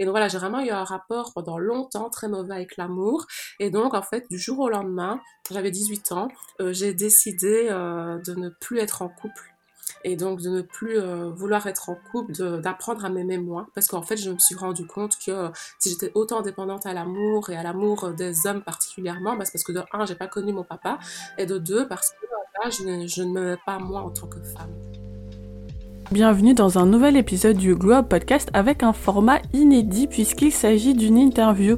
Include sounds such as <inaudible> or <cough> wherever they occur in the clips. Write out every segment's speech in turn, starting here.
Et donc voilà, j'ai vraiment eu un rapport pendant longtemps très mauvais avec l'amour. Et donc en fait, du jour au lendemain, j'avais 18 ans, euh, j'ai décidé euh, de ne plus être en couple et donc de ne plus euh, vouloir être en couple, d'apprendre à m'aimer moins, parce qu'en fait je me suis rendu compte que si j'étais autant dépendante à l'amour et à l'amour des hommes particulièrement, bah, c'est parce que de un j'ai pas connu mon papa et de deux parce que là, je ne m'aimais pas moi en tant que femme. Bienvenue dans un nouvel épisode du Glow Podcast avec un format inédit puisqu'il s'agit d'une interview.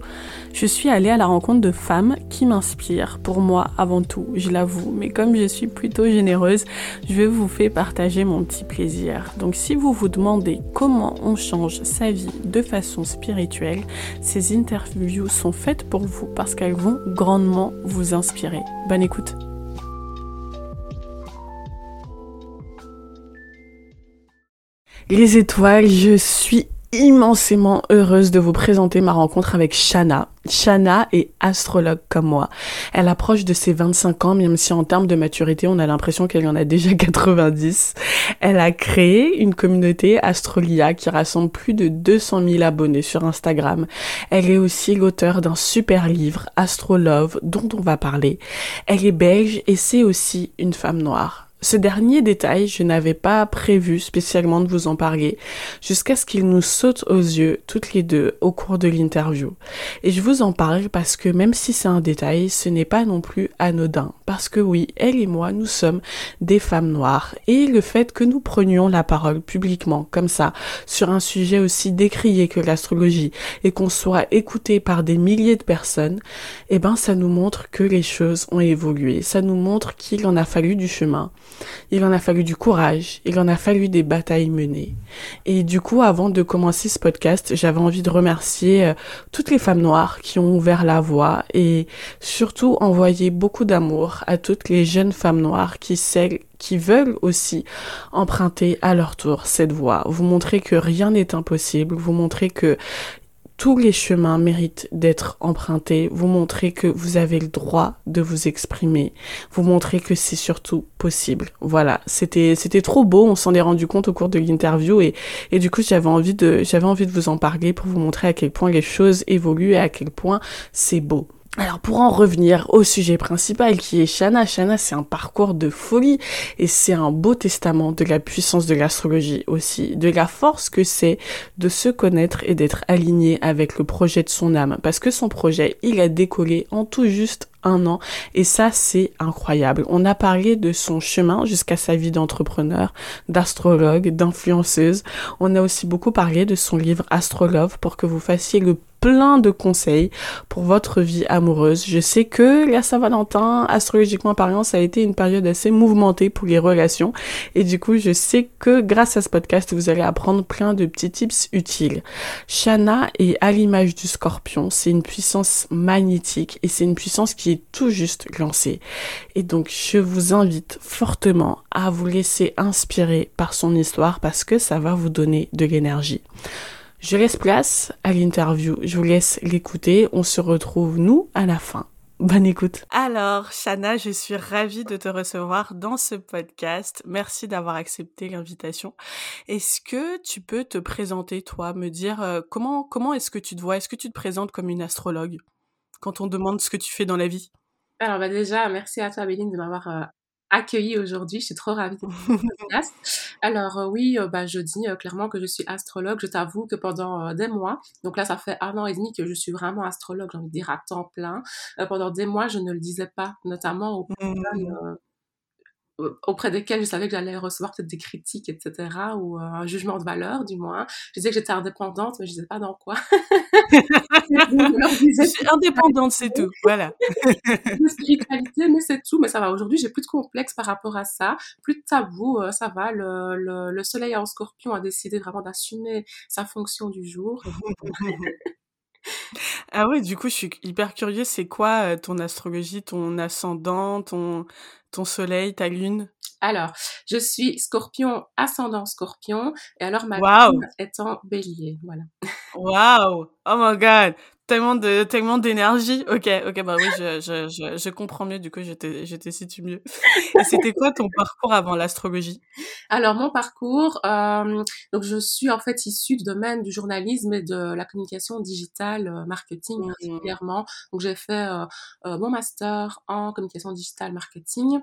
Je suis allée à la rencontre de femmes qui m'inspirent, pour moi avant tout, je l'avoue, mais comme je suis plutôt généreuse, je vous faire partager mon petit plaisir. Donc si vous vous demandez comment on change sa vie de façon spirituelle, ces interviews sont faites pour vous parce qu'elles vont grandement vous inspirer. Bonne écoute Les étoiles, je suis immensément heureuse de vous présenter ma rencontre avec Shana. Shana est astrologue comme moi. Elle approche de ses 25 ans, même si en termes de maturité, on a l'impression qu'elle en a déjà <laughs> 90. Elle a créé une communauté Astrolia qui rassemble plus de 200 000 abonnés sur Instagram. Elle est aussi l'auteur d'un super livre, Astrolove, dont on va parler. Elle est belge et c'est aussi une femme noire. Ce dernier détail, je n'avais pas prévu spécialement de vous en parler, jusqu'à ce qu'il nous saute aux yeux toutes les deux au cours de l'interview. Et je vous en parle parce que même si c'est un détail, ce n'est pas non plus anodin. Parce que oui, elle et moi, nous sommes des femmes noires. Et le fait que nous prenions la parole publiquement, comme ça, sur un sujet aussi décrié que l'astrologie, et qu'on soit écouté par des milliers de personnes, eh ben, ça nous montre que les choses ont évolué. Ça nous montre qu'il en a fallu du chemin il en a fallu du courage, il en a fallu des batailles menées. Et du coup, avant de commencer ce podcast, j'avais envie de remercier euh, toutes les femmes noires qui ont ouvert la voie et surtout envoyer beaucoup d'amour à toutes les jeunes femmes noires qui, qui veulent aussi emprunter à leur tour cette voie. Vous montrer que rien n'est impossible, vous montrer que tous les chemins méritent d'être empruntés, vous montrez que vous avez le droit de vous exprimer, vous montrez que c'est surtout possible. Voilà, c'était c'était trop beau, on s'en est rendu compte au cours de l'interview et et du coup, j'avais envie de j'avais envie de vous en parler pour vous montrer à quel point les choses évoluent et à quel point c'est beau. Alors pour en revenir au sujet principal qui est Shana, Shana c'est un parcours de folie et c'est un beau testament de la puissance de l'astrologie aussi, de la force que c'est de se connaître et d'être aligné avec le projet de son âme parce que son projet il a décollé en tout juste un an et ça c'est incroyable. On a parlé de son chemin jusqu'à sa vie d'entrepreneur, d'astrologue, d'influenceuse. On a aussi beaucoup parlé de son livre Astrolove pour que vous fassiez le plein de conseils pour votre vie amoureuse. Je sais que la Saint-Valentin, astrologiquement parlant, ça a été une période assez mouvementée pour les relations. Et du coup, je sais que grâce à ce podcast, vous allez apprendre plein de petits tips utiles. Shana est à l'image du scorpion. C'est une puissance magnétique et c'est une puissance qui est tout juste lancée. Et donc, je vous invite fortement à vous laisser inspirer par son histoire parce que ça va vous donner de l'énergie. Je laisse place à l'interview. Je vous laisse l'écouter. On se retrouve, nous, à la fin. Bonne écoute. Alors, Shana, je suis ravie de te recevoir dans ce podcast. Merci d'avoir accepté l'invitation. Est-ce que tu peux te présenter, toi, me dire euh, comment, comment est-ce que tu te vois? Est-ce que tu te présentes comme une astrologue quand on demande ce que tu fais dans la vie? Alors, bah déjà, merci à toi, Béline, de m'avoir euh, accueillie aujourd'hui. Je suis trop ravie de <laughs> podcast. Alors euh, oui, euh, bah, je dis euh, clairement que je suis astrologue. Je t'avoue que pendant des mois, donc là ça fait un an et demi que je suis vraiment astrologue, j'ai envie de dire à temps plein. pendant des mois, je ne le disais pas, notamment au mmh auprès desquels je savais que j'allais recevoir peut-être des critiques, etc., ou euh, un jugement de valeur, du moins. Je disais que j'étais indépendante, mais je disais pas dans quoi. <laughs> je suis indépendante, c'est tout, voilà. <laughs> spiritualité, mais c'est tout, mais ça va. Aujourd'hui, j'ai plus de complexe par rapport à ça, plus de tabou, euh, ça va. Le, le, le soleil en scorpion a décidé vraiment d'assumer sa fonction du jour. <laughs> ah ouais, du coup, je suis hyper curieuse. C'est quoi euh, ton astrologie, ton ascendant, ton, ton soleil, ta lune? Alors, je suis scorpion, ascendant scorpion, et alors ma lune est en bélier, voilà. Waouh! Oh my god tellement de tellement d'énergie. Ok, ok, bah oui, je, je, je, je, comprends mieux. Du coup, je te situe mieux. Et c'était quoi ton parcours avant l'astrologie? Alors mon parcours, euh, donc je suis en fait issue du domaine du journalisme et de la communication digitale, euh, marketing mmh. particulièrement. Donc j'ai fait euh, mon master en communication digitale marketing.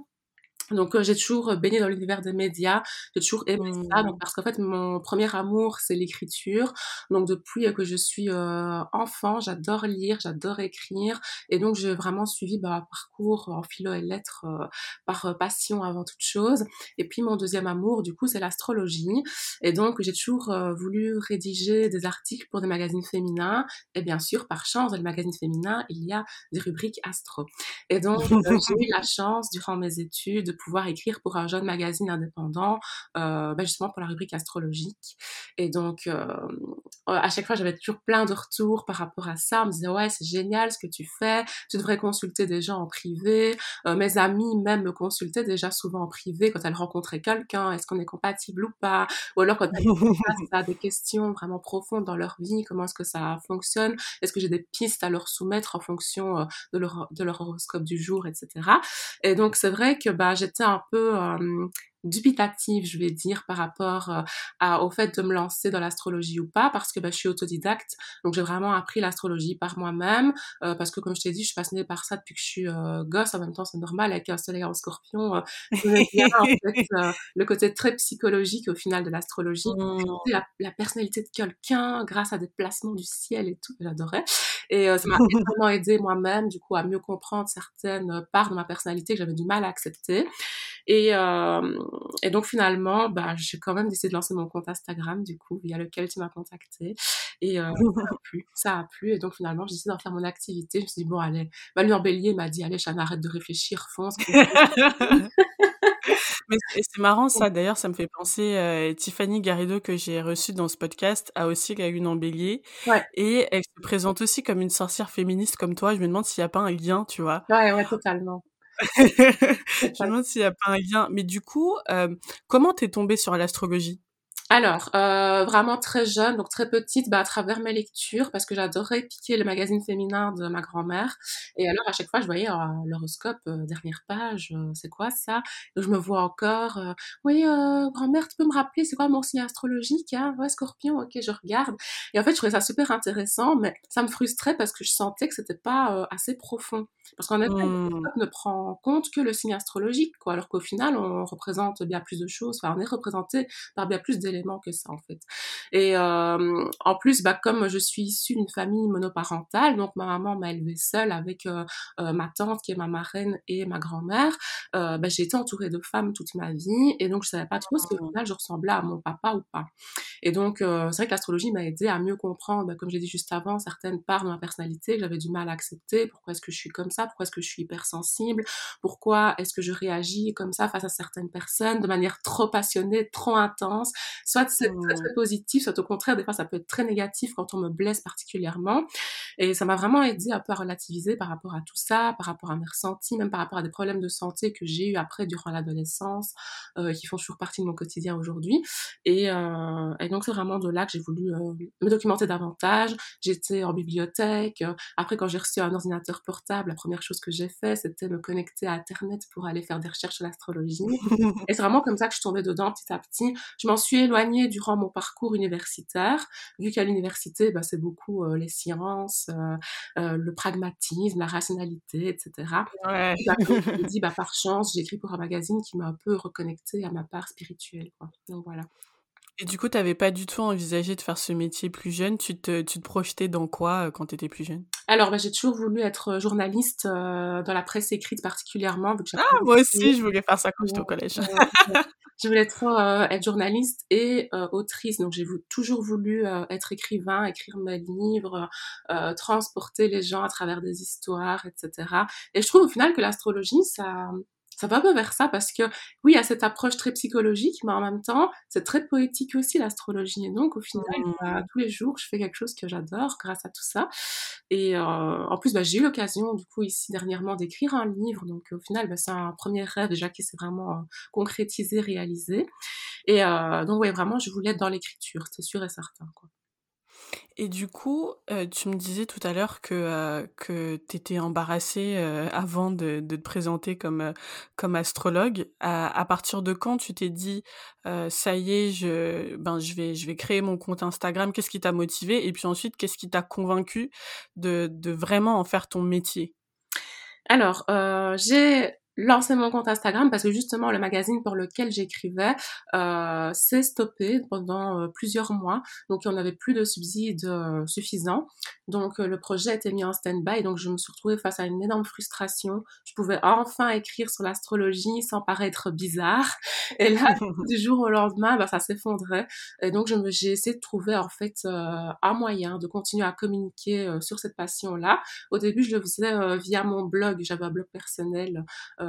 Donc euh, j'ai toujours euh, baigné dans l'univers des médias, j'ai toujours aimé ça, donc, mmh. parce qu'en fait mon premier amour c'est l'écriture. Donc depuis euh, que je suis enfant, j'adore lire, j'adore écrire, et donc j'ai vraiment suivi bah, un parcours en philo et lettres par passion avant toute chose. Et puis mon deuxième amour du coup c'est l'astrologie, et donc j'ai toujours voulu rédiger des articles pour des magazines féminins, et bien sûr par chance dans les magazines féminins il y a des rubriques astro. Et donc j'ai eu la chance durant mes études de pouvoir écrire pour un jeune magazine indépendant, euh, bah, justement pour la rubrique astrologique. Et donc, euh, à chaque fois, j'avais toujours plein de retours par rapport à ça. On me disait, ouais, c'est génial ce que tu fais, tu devrais consulter des gens en privé. Euh, mes amis même me consultaient déjà souvent en privé quand elles rencontraient quelqu'un, est-ce qu'on est compatible ou pas, ou alors quand elles <laughs> à des questions vraiment profondes dans leur vie, comment est-ce que ça fonctionne, est-ce que j'ai des pistes à leur soumettre en fonction de leur, de leur horoscope du jour, etc. Et donc, c'est vrai que bah, j'ai j'étais un peu euh, dubitative, je vais dire, par rapport euh, à, au fait de me lancer dans l'astrologie ou pas, parce que bah, je suis autodidacte, donc j'ai vraiment appris l'astrologie par moi-même, euh, parce que comme je t'ai dit, je suis passionnée par ça depuis que je suis euh, gosse, en même temps c'est normal, avec un soleil en scorpion, je bien en <laughs> fait, le côté très psychologique au final de l'astrologie, mmh. la, la, personnalité de quelqu'un grâce à des placements du ciel et tout, j'adorais, et ça m'a <laughs> vraiment aidé moi-même, du coup, à mieux comprendre certaines parts de ma personnalité que j'avais du mal à accepter, et et donc finalement, bah, j'ai quand même décidé de lancer mon compte Instagram, du coup, via lequel tu m'as contacté. Et euh, ça a <laughs> plu, ça a plu. Et donc finalement, j'ai décidé d'en faire mon activité. Je me suis dit, bon, allez, Manuel Bélier m'a dit, allez, Chana, arrête de réfléchir, fonce. <laughs> Mais c'est marrant ça, d'ailleurs, ça me fait penser, euh, Tiffany Garrido que j'ai reçue dans ce podcast a aussi la une en bélier. Ouais. Et elle se présente aussi comme une sorcière féministe comme toi. Je me demande s'il n'y a pas un lien, tu vois. Ouais, ouais, totalement. <laughs> je me demande s'il n'y a pas un lien. Mais du coup, euh, comment t'es tombée sur l'astrologie? Alors, euh, vraiment très jeune, donc très petite, bah, à travers mes lectures, parce que j'adorais piquer le magazine féminin de ma grand-mère. Et alors, à chaque fois, je voyais euh, l'horoscope, euh, dernière page, euh, c'est quoi ça? Donc, je me vois encore, oui, grand-mère, tu peux me rappeler, c'est quoi mon signe astrologique hein? Ouais, scorpion, ok, je regarde. Et en fait, je trouvais ça super intéressant, mais ça me frustrait parce que je sentais que c'était pas assez profond. Parce qu'en effet, mmh. l'horoscope ne prend compte que le signe astrologique, quoi, alors qu'au final, on représente bien plus de choses, enfin, on est représenté par bien plus d'éléments que ça en fait. Et euh, en plus, bah, comme je suis issue d'une famille monoparentale, donc ma maman m'a élevée seule avec euh, euh, ma tante qui est ma marraine et ma grand-mère, bah, j'ai été entourée de femmes toute ma vie et donc je savais pas trop si au final je ressemblais à mon papa ou pas. Et donc c'est vrai que l'astrologie m'a aidé à mieux comprendre, bah, comme j'ai dit juste avant, certaines parts de ma personnalité que j'avais du mal à accepter. Pourquoi est-ce que je suis comme ça? Pourquoi est-ce que je suis hypersensible? Pourquoi est-ce que je réagis comme ça face à certaines personnes de manière trop passionnée, trop intense? Soit c'est très très positif, soit au contraire, des fois ça peut être très négatif quand on me blesse particulièrement. Et ça m'a vraiment aidé un peu à relativiser par rapport à tout ça, par rapport à mes ressentis, même par rapport à des problèmes de santé que j'ai eu après durant l'adolescence, euh, qui font toujours partie de mon quotidien aujourd'hui. Et, euh, et, donc c'est vraiment de là que j'ai voulu euh, me documenter davantage. J'étais en bibliothèque. Après, quand j'ai reçu un ordinateur portable, la première chose que j'ai fait, c'était me connecter à Internet pour aller faire des recherches sur l'astrologie. <laughs> et c'est vraiment comme ça que je tombais dedans petit à petit. Je m'en suis éloignée durant mon parcours universitaire, vu qu'à l'université, bah, c'est beaucoup euh, les sciences, euh, euh, le pragmatisme, la rationalité, etc. Ouais. Et bah, dit, bah, par chance, j'ai écrit pour un magazine qui m'a un peu reconnecté à ma part spirituelle. Quoi. Donc voilà. Et du coup, tu n'avais pas du tout envisagé de faire ce métier plus jeune tu te, tu te projetais dans quoi quand tu étais plus jeune? Alors, bah, j'ai toujours voulu être journaliste dans la presse écrite particulièrement. ah, moi aussi, je voulais faire ça quand j'étais au collège je voulais trop euh, être journaliste et euh, autrice. Donc j'ai toujours voulu euh, être écrivain, écrire mes livres, transporter les gens à travers des histoires, etc. Et je trouve au final que l'astrologie, ça, ça va un peu vers ça parce que oui, il y a cette approche très psychologique, mais en même temps, c'est très poétique aussi l'astrologie. Et donc, au final, bah, tous les jours, je fais quelque chose que j'adore grâce à tout ça. Et euh, en plus, bah, j'ai eu l'occasion, du coup, ici dernièrement, d'écrire un livre. Donc, au final, bah, c'est un premier rêve déjà qui s'est vraiment euh, concrétisé, réalisé. Et euh, donc, oui, vraiment, je voulais être dans l'écriture, c'est sûr et certain. Quoi. Et du coup, heu, tu me disais tout à l'heure que, heu, que tu étais embarrassée, heu, avant de de te présenter comme, heu, comme astrologue. À partir de quand tu t'es dit, heu: «Ça y est, je ben, je vais je vais créer mon compte Instagram»? Qu'est-ce qui t'a motivée? Et puis ensuite, qu'est-ce qui t'a convaincue de de vraiment en faire ton métier? Alors, heu, j'ai lancé mon compte Instagram parce que justement le magazine pour lequel j'écrivais euh, s'est stoppé pendant euh, plusieurs mois. Donc on n'avait plus de subsides euh, suffisants. Donc euh, le projet a été mis en stand-by. Donc je me suis retrouvée face à une énorme frustration. Je pouvais enfin écrire sur l'astrologie sans paraître bizarre. Et là, <laughs> du jour au lendemain, bah, ça s'effondrait. Et donc j'ai essayé de trouver en fait un moyen de continuer à communiquer sur cette passion-là. Au début, je le faisais via mon blog. J'avais un blog personnel. Euh,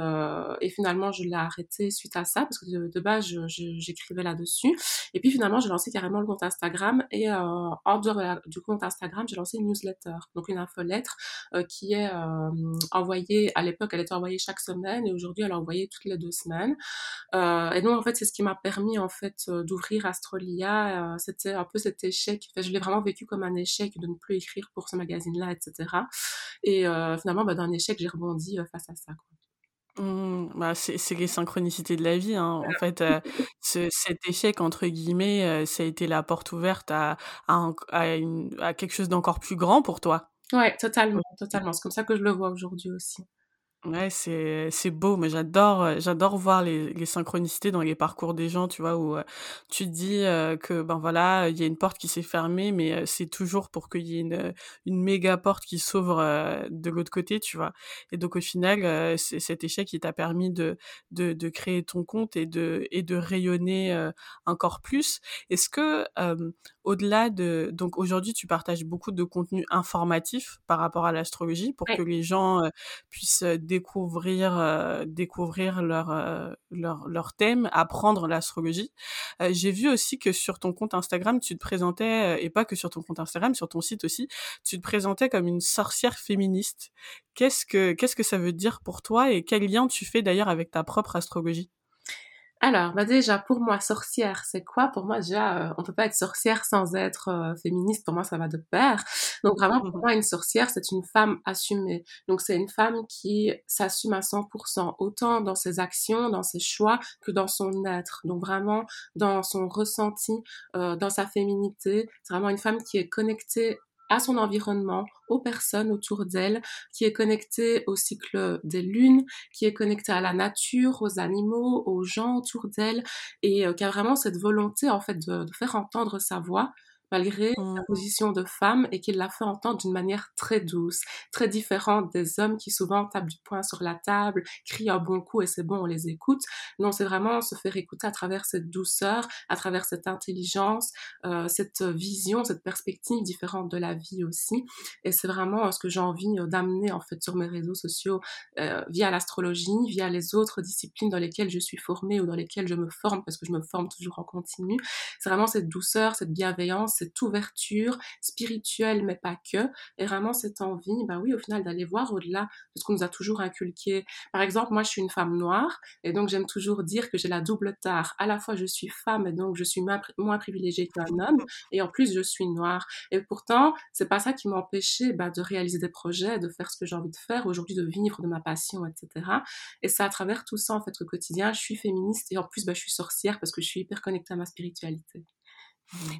et finalement, je l'ai arrêté suite à ça parce que de, de base, j'écrivais là-dessus. Et puis finalement, j'ai lancé carrément le compte Instagram et euh, en dehors du compte Instagram, j'ai lancé une newsletter, donc une infolettre euh, qui est euh, envoyée, à l'époque, elle était envoyée chaque semaine et aujourd'hui, elle est envoyée toutes les deux semaines. Euh, et donc, en fait, c'est ce qui m'a permis, en fait, euh, d'ouvrir Astrolia. C'était un peu cet échec. Enfin, je l'ai vraiment vécu comme un échec de ne plus écrire pour ce magazine-là, etc. Et finalement, bah, d'un échec, j'ai rebondi face à ça. Quoi. Mmh, bah, c'est les synchronicités de la vie, hein. En fait, ce cet «échec» entre guillemets, ça a été la porte ouverte à à à une à quelque chose d'encore plus grand pour toi. Ouais, totalement, totalement. C'est comme ça que je le vois aujourd'hui aussi. Ouais, c'est c'est beau, mais j'adore, heu, j'adore voir les les synchronicités dans les parcours des gens, tu vois? Où, heu, tu te dis, heu, que, ben, voilà, il y a une porte qui s'est fermée, mais, c'est toujours pour qu'il y ait une, une méga porte qui s'ouvre, de l'autre côté, tu vois? Et donc au final, c'est cet échec qui t'a permis de de de créer ton compte et de et de rayonner, encore plus. Est-ce que, au-delà de donc aujourd'hui, tu partages beaucoup de contenu informatif par rapport à l'astrologie pour Ouais. que les gens, puissent, découvrir euh, découvrir leur, euh, leur leur thème, apprendre l'astrologie. Euh, j'ai vu aussi que sur ton compte Instagram, tu te présentais et pas que sur ton compte Instagram, sur ton site aussi, tu te présentais comme une sorcière féministe. Qu'est-ce que qu'est-ce que ça veut dire pour toi et quel lien tu fais d'ailleurs avec ta propre astrologie? Alors, bah déjà, pour moi, sorcière, c'est quoi? Pour moi, déjà, euh, on peut pas être sorcière sans être euh, féministe. Pour moi, ça va de pair. Donc, vraiment, pour moi, une sorcière, c'est une femme assumée. Donc, c'est une femme qui s'assume à 100%, autant dans ses actions, dans ses choix, que dans son être. Donc, vraiment, dans son ressenti, euh, dans sa féminité. C'est vraiment une femme qui est connectée à son environnement, aux personnes autour d'elle, qui est connectée au cycle des lunes, qui est connectée à la nature, aux animaux, aux gens autour d'elle, et euh, qui a vraiment cette volonté en fait de, de faire entendre sa voix malgré mmh. sa position de femme et qu'il la fait entendre d'une manière très douce, très différente des hommes qui souvent tapent du poing sur la table, crient un bon coup et c'est bon, on les écoute. Non, c'est vraiment se faire écouter à travers cette douceur, à travers cette intelligence, euh, cette vision, cette perspective différente de la vie aussi. Et c'est vraiment ce que j'ai envie euh, d'amener en fait sur mes réseaux sociaux euh, via l'astrologie, via les autres disciplines dans lesquelles je suis formée ou dans lesquelles je me forme parce que je me forme toujours en continu. C'est vraiment cette douceur, cette bienveillance, cette ouverture spirituelle, mais pas que, et vraiment cette envie, bah oui, au final, d'aller voir au-delà de ce qu'on nous a toujours inculqué. Par exemple, moi, je suis une femme noire, et donc j'aime toujours dire que j'ai la double tare. À la fois, je suis femme, et donc je suis moins privilégiée qu'un homme, et en plus, je suis noire. Et pourtant, c'est pas ça qui m'a empêché bah, de réaliser des projets, de faire ce que j'ai envie de faire, aujourd'hui de vivre de ma passion, etc. Et c'est à travers tout ça, en fait, au quotidien, je suis féministe, et en plus, bah, je suis sorcière parce que je suis hyper connectée à ma spiritualité.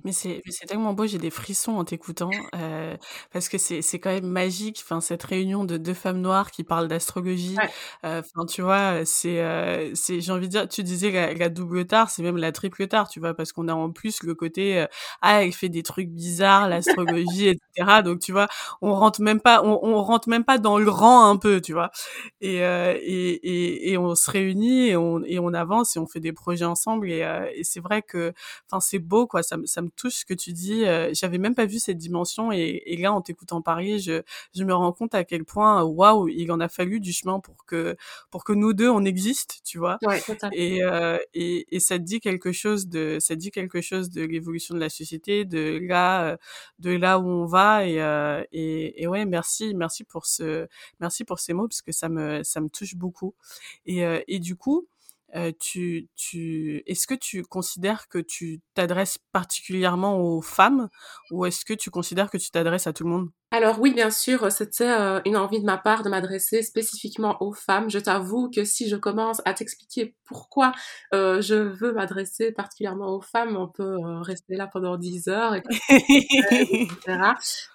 Mais c'est mais c'est tellement beau, j'ai des frissons en t'écoutant, heu, parce que c'est c'est quand même magique, enfin, cette réunion de 2 femmes noires qui parlent d'astrologie, Ouais. heu, enfin, tu vois, c'est, heu, c'est j'ai envie de dire tu disais la la double tare, c'est même la triple tare, tu vois? Parce qu'on a en plus le côté, heu, ah, elle fait des trucs bizarres, l'astrologie et cetera, donc tu vois, on rentre même pas on on rentre même pas dans le rang un peu, tu vois? Et heu, et et et on se réunit et on et on avance et on fait des projets ensemble et heu, et c'est vrai que, enfin, c'est beau, quoi, ça ça me touche ce que tu dis. Euh, j'avais même pas vu cette dimension et, et là, en t'écoutant parler, je, je me rends compte à quel point, waouh, il en a fallu du chemin pour que pour que nous deux on existe, tu vois. Ouais, et, euh, et et ça te dit quelque chose de ça te dit quelque chose de l'évolution de la société, de là de là où on va et euh, et, et ouais, merci merci pour ce merci pour ces mots parce que ça me ça me touche beaucoup. Et euh, et du coup euh, tu, tu, est-ce que tu considères que tu t'adresses particulièrement aux femmes ou est-ce que tu considères que tu t'adresses à tout le monde? Alors oui, bien sûr, c'était euh, une envie de ma part de m'adresser spécifiquement aux femmes. Je t'avoue que si je commence à t'expliquer pourquoi euh, je veux m'adresser particulièrement aux femmes, on peut euh, rester là pendant 10 heures, et, <laughs> etc.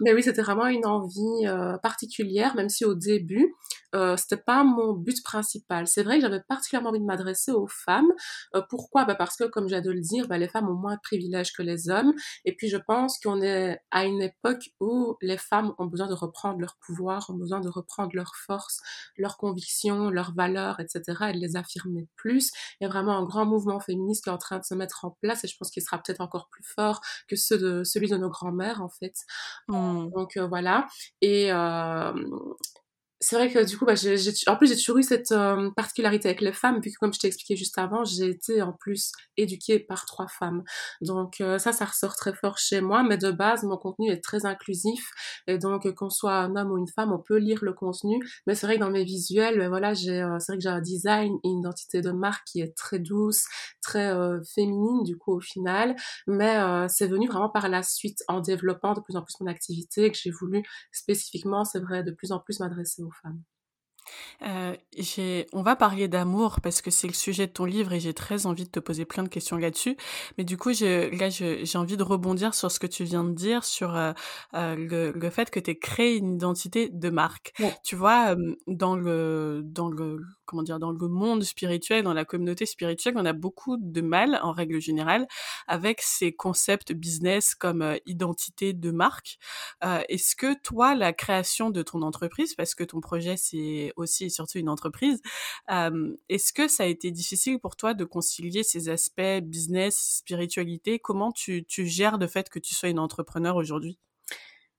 Mais oui, c'était vraiment une envie particulière, même si au début, euh, c'était pas mon but principal. C'est vrai que j'avais particulièrement envie de m'adresser aux femmes. Euh, pourquoi? Bah Parce que, comme j'ai de le dire, bah, les femmes ont moins de privilèges que les hommes. Et puis, je pense qu'on est à une époque où les femmes ont besoin de reprendre leur pouvoir, ont besoin de reprendre leur force, leurs convictions, leurs valeurs, etc. et de les affirmer plus. Il y a vraiment un grand mouvement féministe qui est en train de se mettre en place et je pense qu'il sera peut-être encore plus fort que ceux de, celui de nos grands-mères, en fait. Mmh. Donc, euh, voilà. Et, euh, c'est vrai que du coup, bah, j'ai, en plus, j'ai toujours eu cette euh, particularité avec les femmes, vu que comme je t'ai expliqué juste avant, j'ai été en plus éduquée par trois femmes. Donc euh, ça, ça ressort très fort chez moi, mais de base, mon contenu est très inclusif. Et donc, qu'on soit un homme ou une femme, on peut lire le contenu. Mais c'est vrai que dans mes visuels, ben voilà, euh, c'est vrai que j'ai un design, une identité de marque qui est très douce, très féminine, du coup, au final. Mais c'est venu vraiment par la suite, en développant de plus en plus mon activité, que j'ai voulu spécifiquement, c'est vrai, de plus en plus m'adresser aux femmes. Euh, on va parler d'amour parce que c'est le sujet de ton livre et j'ai très envie de te poser plein de questions là-dessus. Mais du coup, je, là, j'ai envie de rebondir sur ce que tu viens de dire sur euh, euh, le, le, fait que tu aies créé une identité de marque. Tu vois, dans le, dans le, comment dire, dans le monde spirituel, dans la communauté spirituelle, on a beaucoup de mal, en règle générale, avec ces concepts business comme identité de marque. Est-ce que toi, la création de ton entreprise, parce que ton projet c'est aussi et surtout une entreprise, euh, est-ce que ça a été difficile pour toi de concilier ces aspects business, spiritualité? Comment tu, tu gères le fait que tu sois une entrepreneur aujourd'hui?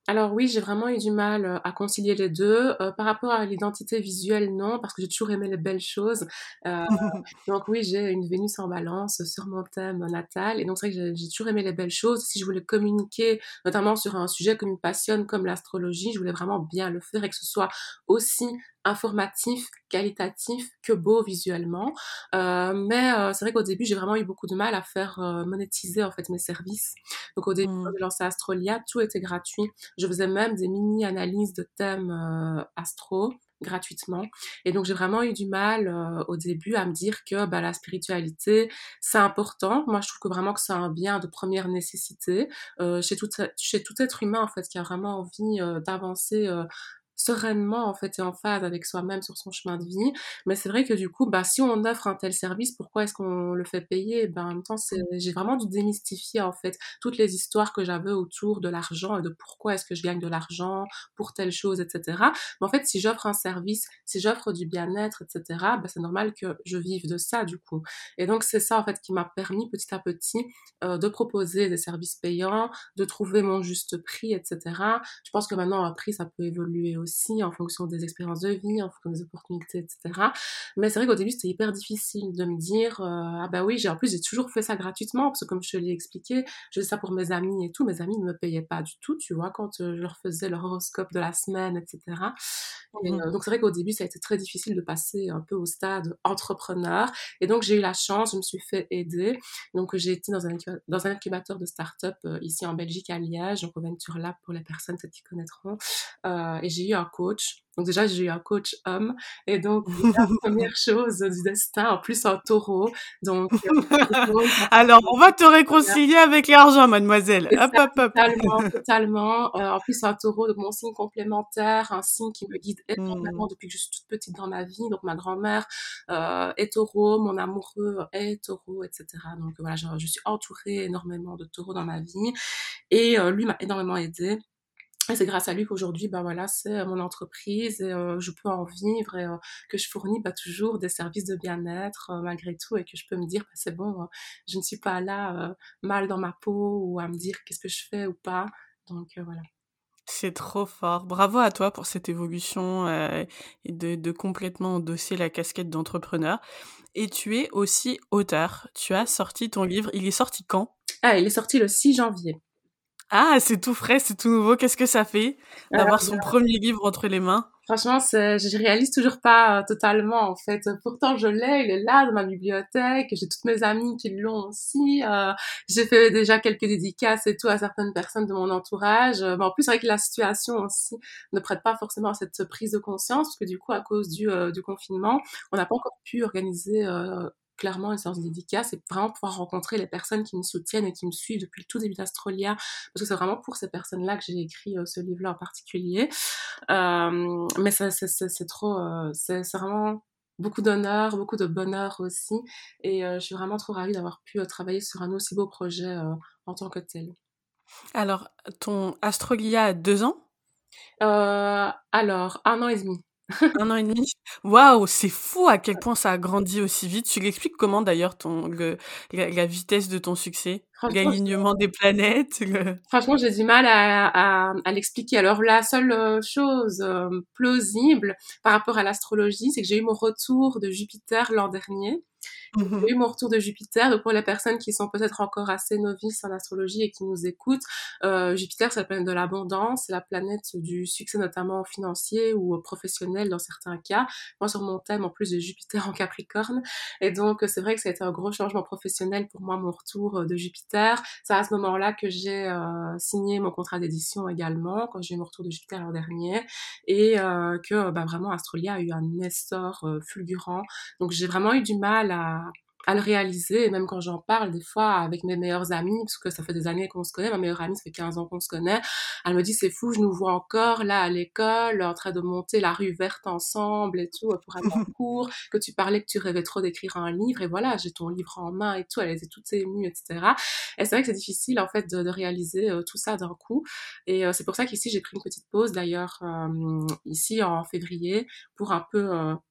Alors oui, j'ai vraiment eu du mal à concilier les deux. Euh, par rapport à l'identité visuelle, non, parce que j'ai toujours aimé les belles choses. Euh, <laughs> donc oui, j'ai une Vénus en balance sur mon thème natal. Et donc c'est vrai que j'ai toujours aimé les belles choses. Si je voulais communiquer, notamment sur un sujet qui me passionne comme l'astrologie, je voulais vraiment bien le faire et que ce soit aussi informatif, qualitatif que beau visuellement. Euh, mais euh, c'est vrai qu'au début, j'ai vraiment eu beaucoup de mal à faire euh, monétiser en fait mes services. Donc au début, mmh. quand j'ai lancé Astrolia, tout était gratuit. Je faisais même des mini-analyses de thèmes astro gratuitement. Et donc j'ai vraiment eu du mal euh, au début à me dire que bah, la spiritualité, c'est important. Moi, je trouve que vraiment que c'est un bien de première nécessité euh, chez, tout, chez tout être humain, en fait, qui a vraiment envie euh, d'avancer sereinement en fait et en phase avec soi-même sur son chemin de vie. Mais c'est vrai que du coup, bah si on offre un tel service, pourquoi est-ce qu'on le fait payer? Ben en même temps, c'est j'ai vraiment dû démystifier en fait toutes les histoires que j'avais autour de l'argent et de pourquoi est-ce que je gagne de l'argent pour telle chose, etc. Mais en fait, si j'offre un service, si j'offre du bien-être, etc. Ben c'est normal que je vive de ça du coup. Et donc c'est ça en fait qui m'a permis petit à petit euh, de proposer des services payants, de trouver mon juste prix, etc. Je pense que maintenant un prix ça peut évoluer aussi aussi en fonction des expériences de vie, en fonction des opportunités, etc. Mais c'est vrai qu'au début, c'était hyper difficile de me dire, euh, ah bah oui, j'ai en plus, j'ai toujours fait ça gratuitement, parce que comme je te l'ai expliqué, je faisais ça pour mes amis et tout, mes amis ne me payaient pas du tout, tu vois, quand euh, je leur faisais leur horoscope de la semaine, etc. Et, mmh. euh, donc c'est vrai qu'au début, ça a été très difficile de passer un peu au stade entrepreneur. Et donc j'ai eu la chance, je me suis fait aider. Donc j'ai été dans un, dans un incubateur de start-up ici en Belgique à Liège, donc au Venture Lab pour les personnes qui connaîtront. Euh, et j'ai eu un coach donc déjà, j'ai eu un coach homme. Et donc, <laughs> la première chose du destin, en plus un taureau. Donc, euh, <laughs> alors, on va te réconcilier avec l'argent, mademoiselle. Hop, hop, hop. Totalement, <laughs> totalement. Euh, en plus, un taureau, donc mon signe complémentaire, un signe qui me guide énormément mmh. depuis que je suis toute petite dans ma vie. Donc, ma grand-mère euh, est taureau, mon amoureux est taureau, etc. Donc, voilà, je, je suis entourée énormément de taureaux dans ma vie. Et lui m'a énormément aidée. Et c'est grâce à lui qu'aujourd'hui, bah voilà, c'est euh, mon entreprise et euh, je peux en vivre et euh, que je fournis bah, toujours des services de bien-être malgré tout et que je peux me dire, bah, c'est bon, je ne suis pas là mal dans ma peau ou à me dire qu'est-ce que je fais ou pas. Donc voilà. C'est trop fort. Bravo à toi pour cette évolution et de, de, complètement endosser la casquette d'entrepreneur. Et tu es aussi auteur. Tu as sorti ton livre. Il est sorti quand? Ah, il est sorti le 6 janvier. Ah, c'est tout frais, c'est tout nouveau. Qu'est-ce que ça fait d'avoir son premier livre entre les mains? Franchement, je réalise toujours pas euh, totalement en fait. Pourtant, je l'ai, il est là dans ma bibliothèque. J'ai toutes mes amies qui l'ont aussi. Euh, j'ai fait déjà quelques dédicaces et tout à certaines personnes de mon entourage. Mais en plus, avec la situation aussi ne prête pas forcément à cette prise de conscience parce que du coup, à cause du, euh, du confinement, on n'a pas encore pu organiser clairement une séance dédicace et vraiment pouvoir rencontrer les personnes qui me soutiennent et qui me suivent depuis le tout début d'Astrolia, parce que c'est vraiment pour ces personnes-là que j'ai écrit euh, ce livre-là en particulier. Euh, mais c'est trop, euh, c'est vraiment beaucoup d'honneur, beaucoup de bonheur aussi, et je suis vraiment trop ravie d'avoir pu travailler sur un aussi beau projet en tant que tel. Alors, ton Astrolia a deux ans? Alors, un an et demi. Un an et demi. Waouh, c'est fou à quel point ça a grandi aussi vite. Tu l'expliques comment d'ailleurs ton la, vitesse de ton succès, l'alignement des planètes. <laughs> Franchement, j'ai du mal à, à, l'expliquer. Alors la seule euh, chose euh, plausible par rapport à l'astrologie, c'est que j'ai eu mon retour de Jupiter l'an dernier. Mmh j'ai eu mon retour de Jupiter. Donc pour les personnes qui sont peut-être encore assez novices en astrologie et qui nous écoutent, euh, Jupiter c'est la planète de l'abondance, c'est la planète du succès notamment financier ou professionnel dans certains cas. Moi sur mon thème en plus de Jupiter en Capricorne. Et donc c'est vrai que ça a été un gros changement professionnel pour moi mon retour euh, de Jupiter. C'est à ce moment-là que j'ai euh, signé mon contrat d'édition également quand j'ai eu mon retour de Jupiter l'an dernier et euh, que bah, vraiment Astrolia a eu un essor euh, fulgurant. Donc j'ai vraiment eu du mal à à le réaliser. Et même quand j'en parle des fois avec mes meilleures amies, parce que ça fait des années qu'on se connaît, ma meilleure amie, ça fait 15 ans qu'on se connaît, elle me dit c'est fou, je nous vois encore là à l'école, en train de monter la rue verte ensemble et tout, pour aller en <laughs> cours, que tu parlais que tu rêvais trop d'écrire un livre, et voilà, j'ai ton livre en main et tout, elle était toute émue, etc. Et c'est vrai que c'est difficile en fait de, de réaliser euh, tout ça d'un coup. Et euh, c'est pour ça qu'ici j'ai pris une petite pause d'ailleurs, euh, ici en février, pour un peu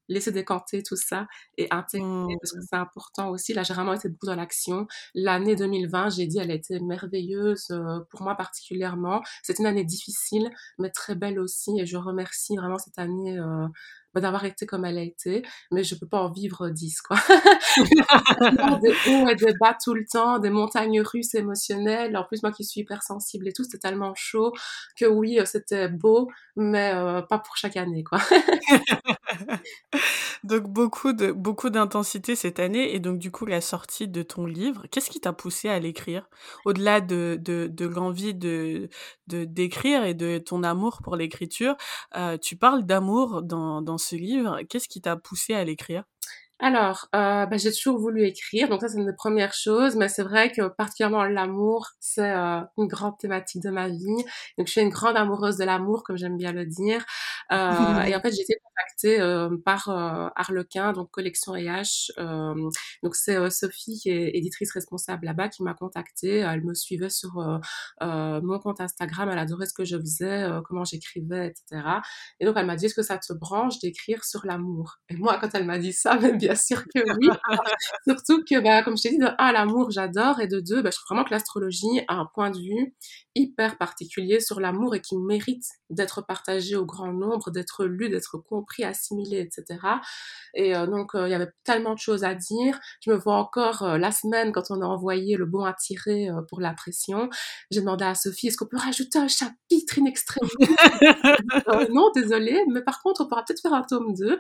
laisser décanter tout ça et intégrer parce que mmh. c'est important aussi. Là, j'ai vraiment été beaucoup dans l'action. L'année 2020, j'ai dit, elle a été merveilleuse euh, pour moi particulièrement. C'est une année difficile, mais très belle aussi et je remercie vraiment cette année euh, bah, d'avoir été comme elle a été, mais je peux pas en vivre dix, quoi. <laughs> des hauts et des bas tout le temps, des montagnes russes émotionnelles. En plus, moi qui suis hypersensible et tout, c'était tellement chaud que oui, euh, c'était beau, mais pas pour chaque année, quoi. <laughs> <laughs> donc beaucoup de beaucoup d'intensité cette année et donc du coup la sortie de ton livre, qu'est-ce qui t'a poussé à l'écrire? Au-delà de, de, de l'envie de de d'écrire et de ton amour pour l'écriture, euh, tu parles d'amour dans dans ce livre. Qu'est-ce qui t'a poussé à l'écrire? Alors, euh, bah, j'ai toujours voulu écrire, donc ça c'est une des premières choses, mais c'est vrai que particulièrement l'amour, c'est euh, une grande thématique de ma vie. Donc je suis une grande amoureuse de l'amour, comme j'aime bien le dire. Euh, <laughs> et en fait, j'ai été contactée euh, par euh, Harlequin, donc Collection EH. donc c'est Sophie, qui est éditrice responsable là-bas, qui m'a contactée. Elle me suivait sur mon compte Instagram, elle adorait ce que je faisais, comment j'écrivais, etc. Et donc elle m'a dit, est-ce que ça te branche d'écrire sur l'amour? Et moi, quand elle m'a dit ça, <laughs> mais bien <laughs> sûr que oui. Surtout que, bah, comme je t'ai dit, de un, l'amour, j'adore, et de deux, bah, je trouve vraiment que l'astrologie a un point de vue hyper particulier sur l'amour et qui mérite d'être partagé au grand nombre, d'être lu, d'être compris, assimilé, etc. Et euh, donc, euh, il y avait tellement de choses à dire. Je me vois encore euh, la semaine, quand on a envoyé le bon à tirer pour la pression, j'ai demandé à Sophie, est-ce qu'on peut rajouter un chapitre in extremis <laughs> Non, désolé, mais par contre, on pourra peut-être faire un tome 2.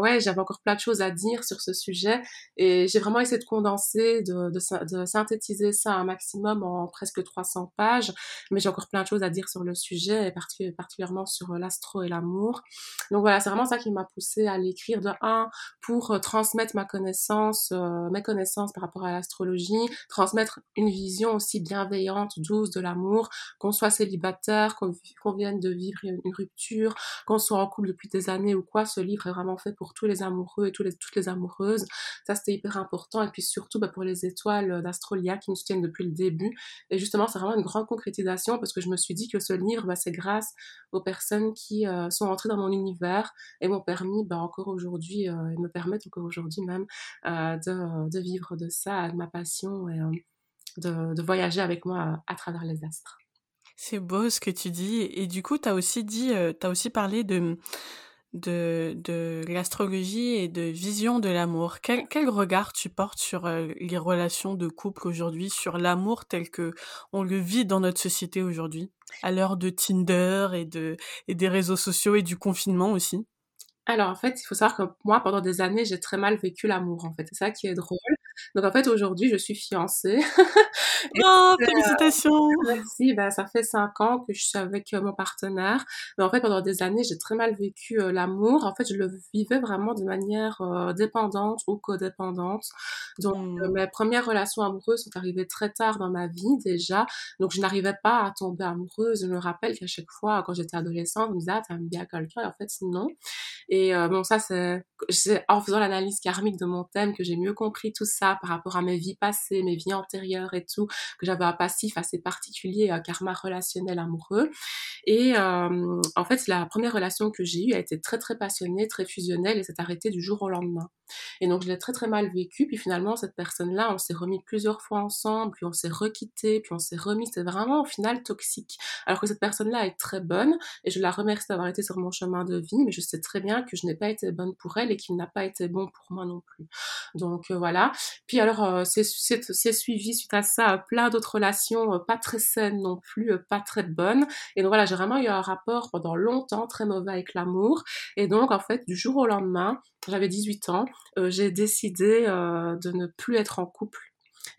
ouais, j'avais encore plein de choses à dire sur ce sujet et j'ai vraiment essayé de condenser, de, synthétiser ça un maximum en presque 300 pages, mais j'ai encore plein de choses à dire sur le sujet et particulièrement sur l'astro et l'amour. Donc voilà, c'est vraiment ça qui m'a poussée à l'écrire de un pour euh, transmettre ma connaissance, euh, mes connaissances par rapport à l'astrologie, transmettre une vision aussi bienveillante, douce de l'amour, qu'on soit célibataire, qu'on vienne de vivre une rupture, qu'on soit en couple depuis des années ou quoi, ce livre est vraiment fait pour tous les amoureux et toutes les amoureuses. Ça, c'était hyper important. Et puis surtout, bah, pour les étoiles d'Astrolia qui me soutiennent depuis le début. Et justement, c'est vraiment une grande concrétisation parce que je me suis dit que ce livre, bah, c'est grâce aux personnes qui euh, sont entrées dans mon univers et m'ont permis bah, encore aujourd'hui, euh, et me permettent encore aujourd'hui même, euh, de, de, vivre de ça, de ma passion et de, de, voyager avec moi à, travers les astres. C'est beau ce que tu dis. Et du coup, tu as aussi dit, tu as aussi parlé de de, de l'astrologie et de vision de l'amour. Quel, quel regard tu portes sur euh, les relations de couple aujourd'hui, sur l'amour tel que on le vit dans notre société aujourd'hui, à l'heure de Tinder et de et des réseaux sociaux et du confinement aussi? Alors en fait, il faut savoir que moi, pendant des années, j'ai très mal vécu l'amour. En fait, c'est ça qui est drôle. Donc en fait, aujourd'hui, je suis fiancée. <laughs> oh, félicitations <laughs> Merci, ben, ça fait cinq ans que je suis avec euh, mon partenaire. Mais en fait, pendant des années, j'ai très mal vécu euh, l'amour. En fait, je le vivais vraiment de manière euh, dépendante ou codépendante. Donc, mmh. mes premières relations amoureuses sont arrivées très tard dans ma vie déjà. Donc, je n'arrivais pas à tomber amoureuse. Je me rappelle qu'à chaque fois, quand j'étais adolescente, on me disait, ah, t'aimes bien quelqu'un? Et en fait, non. Et bon, ça, c'est en faisant l'analyse karmique de mon thème que j'ai mieux compris tout ça par rapport à mes vies passées, mes vies antérieures et tout, que j'avais un passif assez particulier, un karma relationnel amoureux. Et euh, en fait, la première relation que j'ai eue a été très très passionnée, très fusionnelle et s'est arrêtée du jour au lendemain. Et donc je l'ai très très mal vécu. Puis finalement, cette personne-là, on s'est remis plusieurs fois ensemble, puis on s'est requitté, puis on s'est remis. C'est vraiment au final toxique. Alors que cette personne-là est très bonne et je la remercie d'avoir été sur mon chemin de vie, mais je sais très bien que je n'ai pas été bonne pour elle et qu'il n'a pas été bon pour moi non plus. Donc euh, voilà. Puis alors, euh, c'est suivi suite à ça plein d'autres relations euh, pas très saines non plus, euh, pas très bonnes. Et donc voilà, j'ai vraiment eu un rapport pendant longtemps très mauvais avec l'amour. Et donc en fait, du jour au lendemain, j'avais 18 ans, j'ai décidé de ne plus être en couple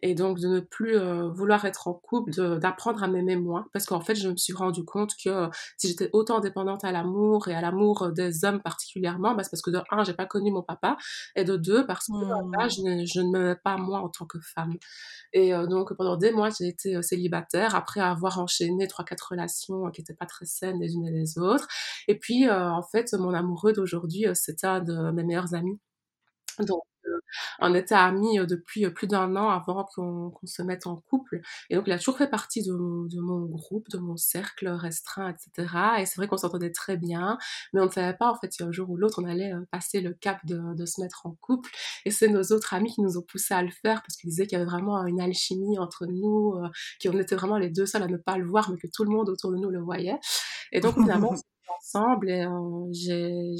et donc de ne plus euh, vouloir être en couple, d'apprendre à m'aimer moins, parce qu'en fait je me suis rendu compte que euh, si j'étais autant dépendante à l'amour et à l'amour euh, des hommes particulièrement, bah, c'est parce que de un j'ai pas connu mon papa et de deux parce que mmh. je, ne, je ne m'aimais pas moi en tant que femme. Et donc pendant des mois j'ai été célibataire après avoir enchaîné trois quatre relations qui étaient pas très saines les unes et les autres. Et puis en fait mon amoureux d'aujourd'hui c'était un de mes meilleurs amis. Donc on était amis euh, depuis euh, plus d'un an avant qu'on se mette en couple. Et donc, il a toujours fait partie de, mon groupe, de mon cercle restreint, etc. Et c'est vrai qu'on s'entendait très bien, mais on ne savait pas, en fait, si un jour ou l'autre, on allait euh, passer le cap de, se mettre en couple. Et c'est nos autres amis qui nous ont poussé à le faire parce qu'ils disaient qu'il y avait vraiment une alchimie entre nous, qu'on était vraiment les deux seuls à ne pas le voir, mais que tout le monde autour de nous le voyait. Et donc, finalement, <laughs> ensemble et euh,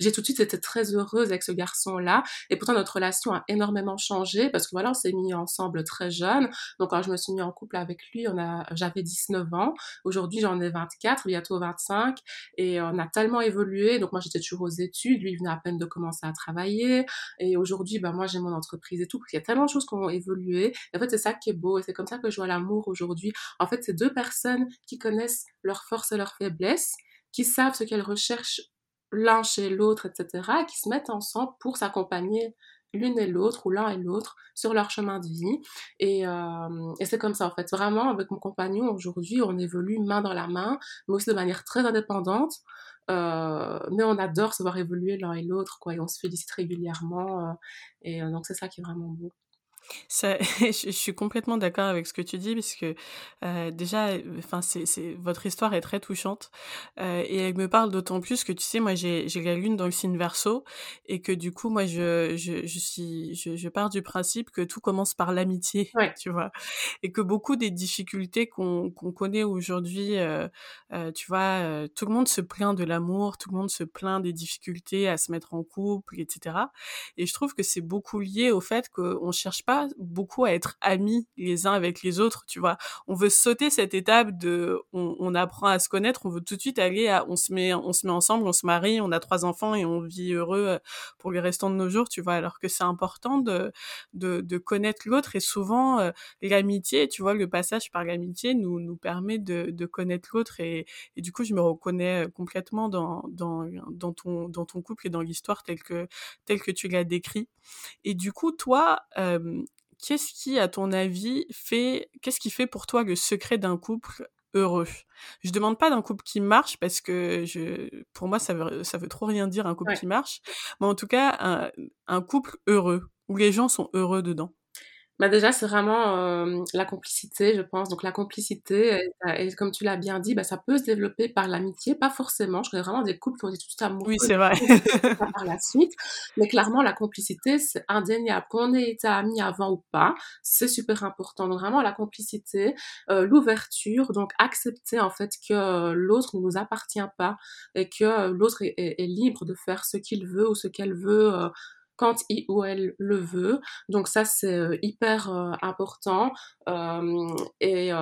j'ai tout de suite été très heureuse avec ce garçon-là. Et pourtant, notre relation a énormément changé parce que voilà, on s'est mis ensemble très jeune. Donc, quand je me suis mis en couple avec lui, on a, j'avais 19 ans. Aujourd'hui, j'en ai 24, bientôt 25. Et on a tellement évolué. Donc, moi, j'étais toujours aux études. Lui, il venait à peine de commencer à travailler. Et aujourd'hui, bah, moi, j'ai mon entreprise et tout. Il y a tellement de choses qui ont évolué. Et en fait, c'est ça qui est beau. Et c'est comme ça que je vois l'amour aujourd'hui. En fait, c'est deux personnes qui connaissent leurs forces et leurs faiblesses qui savent ce qu'elles recherchent l'un chez l'autre, etc., et qui se mettent ensemble pour s'accompagner l'une et l'autre ou l'un et l'autre sur leur chemin de vie. Et, euh, et c'est comme ça, en fait. Vraiment, avec mon compagnon, aujourd'hui, on évolue main dans la main, mais aussi de manière très indépendante. Euh, mais on adore se voir évoluer l'un et l'autre, quoi, et on se félicite régulièrement. Euh, et donc, c'est ça qui est vraiment beau. Ça, <laughs> je, suis complètement d'accord avec ce que tu dis parce que euh, déjà, enfin, c'est, c'est votre histoire est très touchante euh, et elle me parle d'autant plus que tu sais, moi, j'ai, j'ai la lune dans le signe Verseau et que du coup, moi, je, je, je suis, je, je pars du principe que tout commence par l'amitié, <laughs> tu vois, et que beaucoup des difficultés qu'on, qu'on connaît aujourd'hui, euh, tu vois, tout le monde se plaint de l'amour, tout le monde se plaint des difficultés à se mettre en couple, etc. Et je trouve que c'est beaucoup lié au fait qu'on cherche pas beaucoup à être amis les uns avec les autres, tu vois. On veut sauter cette étape de, on, apprend à se connaître, on veut tout de suite aller à, on se met, on se met ensemble, on se marie, on a trois enfants et on vit heureux euh, pour les restants de nos jours, tu vois. Alors que c'est important de, de, connaître l'autre et souvent euh, l'amitié, tu vois, le passage par l'amitié nous, nous permet de, de connaître l'autre et, et du coup je me reconnais complètement dans, dans, dans ton, dans ton couple et dans l'histoire telle que, telle que tu l'as décrit. Et du coup, toi, euh, qu'est-ce qui, à ton avis, fait, qu'est-ce qui fait pour toi le secret d'un couple heureux? Je demande pas d'un couple qui marche parce que je, pour moi, ça veut, ça veut trop rien dire un couple qui marche, mais en tout cas, un, un couple heureux où les gens sont heureux dedans. Bah déjà, c'est vraiment euh, la complicité, je pense. Donc la complicité, et, et comme tu l'as bien dit, bah, ça peut se développer par l'amitié, pas forcément. Je connais vraiment des couples qui ont été tout amoureux oui, c'est vrai. <laughs> par la suite. Mais clairement, la complicité, c'est indéniable. Qu'on ait été amis avant ou pas, c'est super important. Donc vraiment, la complicité, euh, l'ouverture, donc accepter en fait que l'autre ne nous appartient pas et que l'autre est, est, libre de faire ce qu'il veut ou ce qu'elle veut. Euh, quand il ou elle le veut. Donc ça, c'est euh, hyper euh, important. Euh, et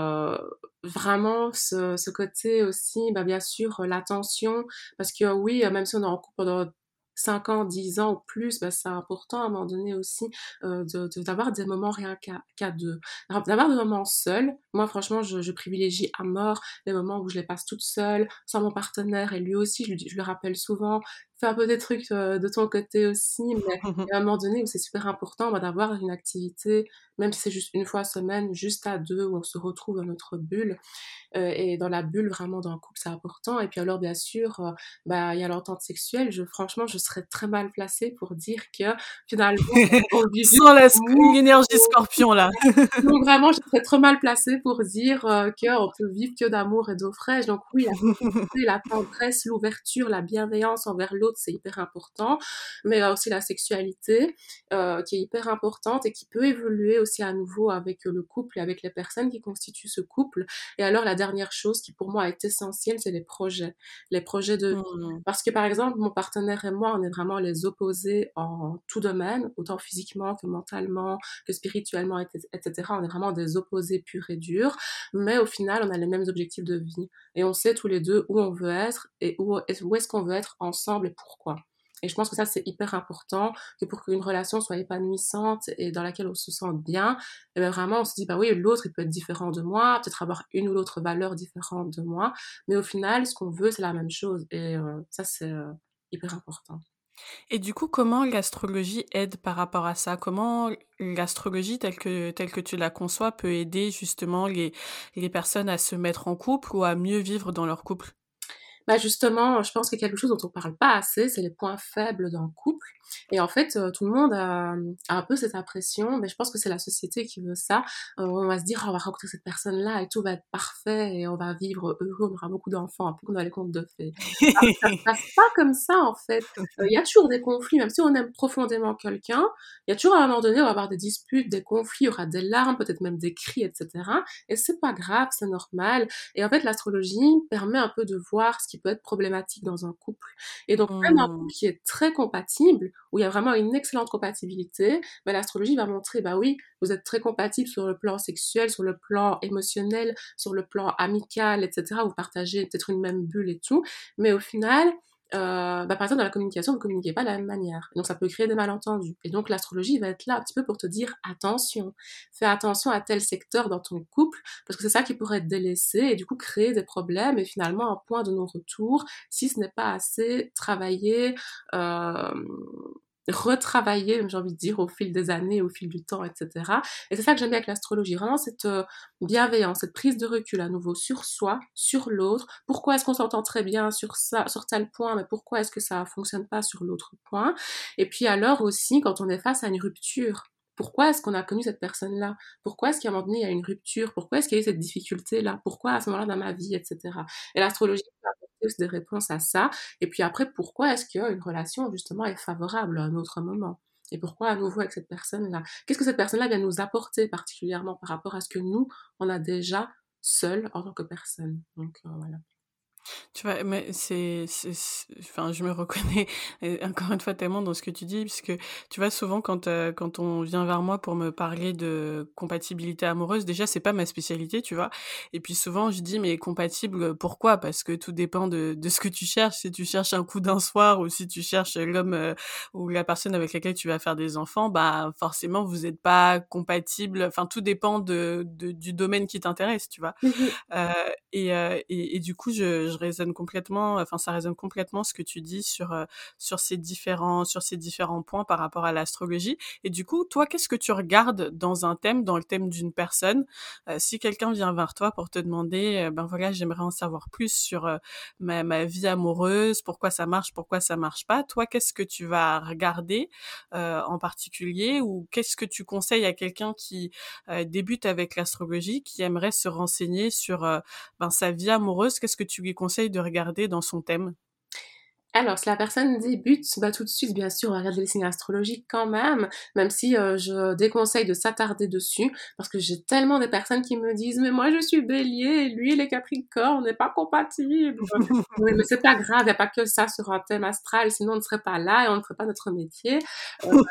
vraiment, ce, côté aussi, bah, bien sûr, l'attention, parce que oui, même si on est en couple pendant 5 ans, 10 ans ou plus, bah, c'est important à un moment donné aussi d'avoir des moments rien qu'à deux. D'avoir des moments seuls. Moi, franchement, je, je, privilégie à mort les moments où je les passe toute seule, sans mon partenaire, et lui aussi, je, je le rappelle souvent, fais un peu des trucs euh, de ton côté aussi, mais <laughs> à un moment donné où c'est super important bah, d'avoir une activité, même si c'est juste une fois semaine, juste à deux, où on se retrouve dans notre bulle. Euh, et dans la bulle, vraiment, dans le couple, c'est important. Et puis alors, bien sûr, euh, bah, il y a l'entente sexuelle. Je, franchement, je serais très mal placée pour dire que finalement, <laughs> on vit Sans l'énergie scorpion, là. <laughs> Donc vraiment, je serais trop mal placée pour dire qu'on peut vivre que d'amour et d'eau fraîche. Donc oui, la, la tendresse, l'ouverture, la bienveillance envers l'autre, c'est hyper important, mais il y a aussi la sexualité euh, qui est hyper importante et qui peut évoluer aussi à nouveau avec le couple et avec les personnes qui constituent ce couple. Et alors la dernière chose qui pour moi est essentielle, c'est les projets, les projets de mmh. Parce que par exemple, mon partenaire et moi, on est vraiment les opposés en tout domaine, autant physiquement que mentalement, que spirituellement, etc. On est vraiment des opposés purs et durs, mais au final, on a les mêmes objectifs de vie et on sait tous les deux où on veut être et où est-ce qu'on veut être ensemble Et je pense que ça, c'est hyper important, que pour qu'une relation soit épanouissante et dans laquelle on se sente bien, eh bien vraiment, on se dit, bah oui, l'autre, il peut être différent de moi, peut-être avoir une ou l'autre valeur différente de moi, mais au final, ce qu'on veut, c'est la même chose. Et euh, ça, c'est euh, hyper important. Et du coup, comment l'astrologie aide par rapport à ça? Comment l'astrologie, telle que, telle que tu la conçois, peut aider justement les, les personnes à se mettre en couple ou à mieux vivre dans leur couple? Bah justement, je pense que quelque chose dont on parle pas assez, c'est les points faibles d'un couple. Et en fait, euh, tout le monde a, un peu cette impression, mais je pense que c'est la société qui veut ça. Euh, on va se dire, oh, on va rencontrer cette personne-là et tout va être parfait et on va vivre heureux, on aura beaucoup d'enfants, un peu comme dans les contes de fées. ça se passe pas comme ça, en fait. Euh, il y a toujours des conflits, même si on aime profondément quelqu'un, il y a toujours à un moment donné, on va avoir des disputes, des conflits, il y aura des larmes, peut-être même des cris, etc. Et c'est pas grave, c'est normal. Et en fait, l'astrologie permet un peu de voir ce qui peut être problématique dans un couple. Et donc, même un couple mmh. qui est très compatible, où il y a vraiment une excellente compatibilité, bah, l'astrologie va montrer, bah oui, vous êtes très compatible sur le plan sexuel, sur le plan émotionnel, sur le plan amical, etc. Vous partagez peut-être une même bulle et tout, mais au final, euh, bah, par exemple, dans la communication, vous ne communiquez pas de la même manière. Donc, ça peut créer des malentendus. Et donc, l'astrologie va être là un petit peu pour te dire attention, fais attention à tel secteur dans ton couple, parce que c'est ça qui pourrait être délaissé et du coup créer des problèmes et finalement un point de non-retour si ce n'est pas assez travaillé, euh, retravailler, j'ai envie de dire, au fil des années, au fil du temps, etc. Et c'est ça que j'aime bien avec l'astrologie, vraiment cette euh, bienveillance, cette prise de recul à nouveau sur soi, sur l'autre. Pourquoi est-ce qu'on s'entend très bien sur ça, sur tel point, mais pourquoi est-ce que ça fonctionne pas sur l'autre point? Et puis alors aussi, quand on est face à une rupture, pourquoi est-ce qu'on a connu cette personne-là? Pourquoi est-ce qu'à un moment donné, il y a une rupture? Pourquoi est-ce qu'il y a eu cette difficulté-là? Pourquoi à ce moment-là dans ma vie, etc. Et l'astrologie des réponses à ça. Et puis après, pourquoi est-ce qu'une relation, justement, est favorable à un autre moment? Et pourquoi à nouveau avec cette personne-là? Qu'est-ce que cette personne-là vient nous apporter particulièrement par rapport à ce que nous, on a déjà seul en tant que personne? Donc euh, voilà. Tu vois, mais c'est, enfin, je me reconnais <laughs> encore une fois tellement dans ce que tu dis, puisque tu vois, souvent quand, euh, quand on vient vers moi pour me parler de compatibilité amoureuse, déjà, c'est pas ma spécialité, tu vois. Et puis souvent, je dis, mais compatible, pourquoi? Parce que tout dépend de, de ce que tu cherches. Si tu cherches un coup d'un soir ou si tu cherches l'homme euh, ou la personne avec laquelle tu vas faire des enfants, bah, forcément, vous n'êtes pas compatible. Enfin, tout dépend de, de du domaine qui t'intéresse, tu vois. Mmh euh, et, et, et, du coup, je, je résonne complètement. Enfin, ça résonne complètement ce que tu dis sur sur ces différents sur ces différents points par rapport à l'astrologie. Et du coup, toi, qu'est-ce que tu regardes dans un thème, dans le thème d'une personne? Si quelqu'un vient vers toi pour te demander, ben voilà, j'aimerais en savoir plus sur ma, ma vie amoureuse, pourquoi ça marche, pourquoi ça marche pas. Toi, qu'est-ce que tu vas regarder en particulier? Ou qu'est-ce que tu conseilles à quelqu'un qui débute avec l'astrologie, qui aimerait se renseigner sur ben, sa vie amoureuse, qu'est-ce que tu lui conseilles de regarder dans son thème? Alors, si la personne débute, bah, tout de suite, bien sûr, on les signes astrologiques quand même, même si euh, je déconseille de s'attarder dessus, parce que j'ai tellement de personnes qui me disent « Mais moi, je suis bélier, lui, il est capricorne, on n'est pas compatible. <laughs> » Oui, mais c'est pas grave, il n'y a pas que ça sur un thème astral, sinon on ne serait pas là et on ne ferait pas notre métier. Euh,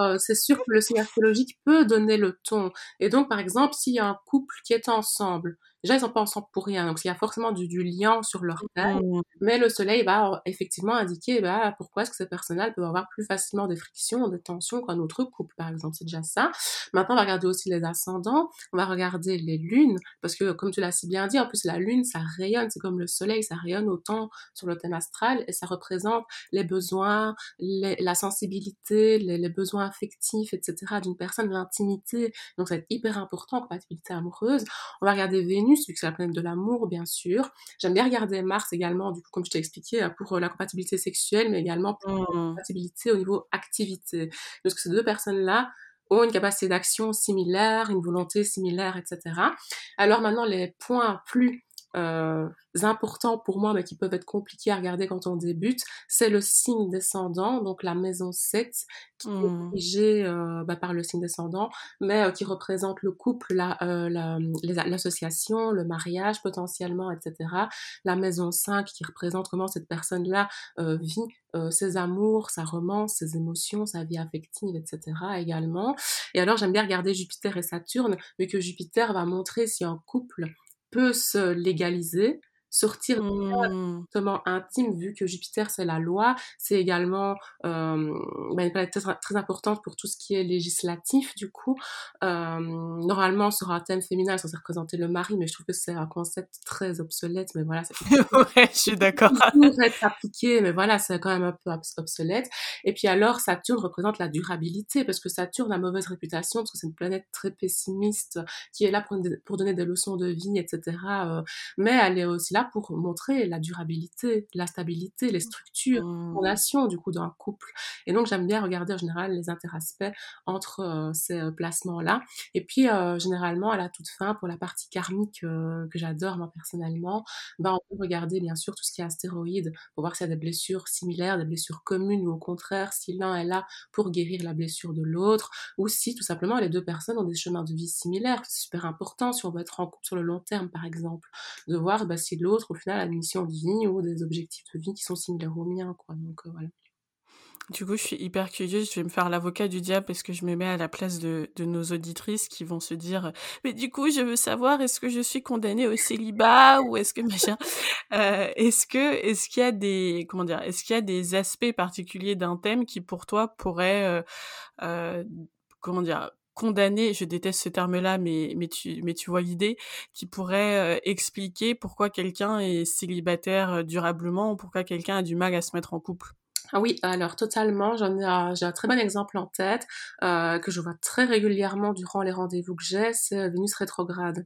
euh, c'est sûr que le signe astrologique peut donner le ton. Et donc, par exemple, s'il y a un couple qui est ensemble, Déjà, ils sont pas ensemble pour rien, donc il y a forcément du, du lien sur leur taille. Mmh. Mais le soleil va effectivement indiquer bah, pourquoi est-ce que ces personnes-là peuvent avoir plus facilement des frictions, des tensions qu'un autre couple, par exemple. C'est déjà ça. Maintenant, on va regarder aussi les ascendants, on va regarder les lunes, parce que comme tu l'as si bien dit, en plus la lune, ça rayonne, c'est comme le soleil, ça rayonne autant sur le thème astral et ça représente les besoins, la sensibilité, les, les, besoins affectifs, etc. d'une personne, l'intimité. Donc, c'est hyper important, compatibilité amoureuse. On va regarder Vénus vu que c'est la planète de l'amour, bien sûr. J'aime bien regarder Mars également, du coup, comme je t'ai expliqué, euh, pour euh, la compatibilité sexuelle, mais également pour la mmh. compatibilité au niveau activité. Parce que ces deux personnes-là ont une capacité d'action similaire, une volonté similaire, etc. Alors maintenant, les points plus euh, importants pour moi, mais qui peuvent être compliqués à regarder quand on débute, c'est le signe descendant, donc la maison 7, qui est mmh. dirigée euh, bah, par le signe descendant, mais euh, qui représente le couple, l'association, la, le mariage potentiellement, etc. La maison 5, qui représente comment cette personne-là vit ses amours, sa romance, ses émotions, sa vie affective, etc. également. Et alors j'aime bien regarder Jupiter et Saturne, vu que Jupiter va montrer si un couple peut se légaliser sortir mmh. intime, vu que Jupiter, c'est la loi, c'est également euh, une planète très, très, importante pour tout ce qui est législatif, du coup. Euh, normalement, sur un thème féminin, c'est censé représenter le mari, mais je trouve que c'est un concept très obsolète, mais voilà. <laughs> ouais, je suis d'accord. être appliqué, mais voilà, c'est quand même un peu obsolète. Et puis alors, Saturne représente la durabilité, parce que Saturne a mauvaise réputation, parce que c'est une planète très pessimiste, qui est là pour, pour donner des leçons de vie, etc. Euh, mais elle est aussi là pour montrer la durabilité, la stabilité, les structures, mmh. fondation du coup d'un couple. Et donc j'aime bien regarder en général les interaspects entre euh, ces euh, placements-là. Et puis euh, généralement à la toute fin, pour la partie karmique que j'adore moi personnellement, ben, on peut regarder bien sûr tout ce qui est astéroïdes pour voir s'il y a des blessures similaires, des blessures communes ou au contraire si l'un est là pour guérir la blessure de l'autre ou si tout simplement les deux personnes ont des chemins de vie similaires. C'est super important si on veut être en couple sur le long terme par exemple, de voir ben, si l'autre au final, la mission de vie ou des objectifs de vie qui sont similaires aux miens, quoi. Donc, euh, voilà. Du coup, je suis hyper curieuse. Je vais me faire l'avocat du diable parce que je me mets à la place de, de, nos auditrices qui vont se dire Mais du coup, je veux savoir, est-ce que je suis condamnée au célibat ou est-ce que machin? <laughs> Euh, Est-ce que est-ce qu'il y a des comment dire Est-ce qu'il y a des aspects particuliers d'un thème qui pour toi pourraient euh, euh, comment dire condamner, je déteste ce terme-là, mais, mais, tu, mais tu vois l'idée, qui pourrait euh, expliquer pourquoi quelqu'un est célibataire euh, durablement ou pourquoi quelqu'un a du mal à se mettre en couple. Ah oui, alors totalement, j'en ai, j'ai un très bon exemple en tête euh, que je vois très régulièrement durant les rendez-vous que j'ai, c'est Vénus rétrograde.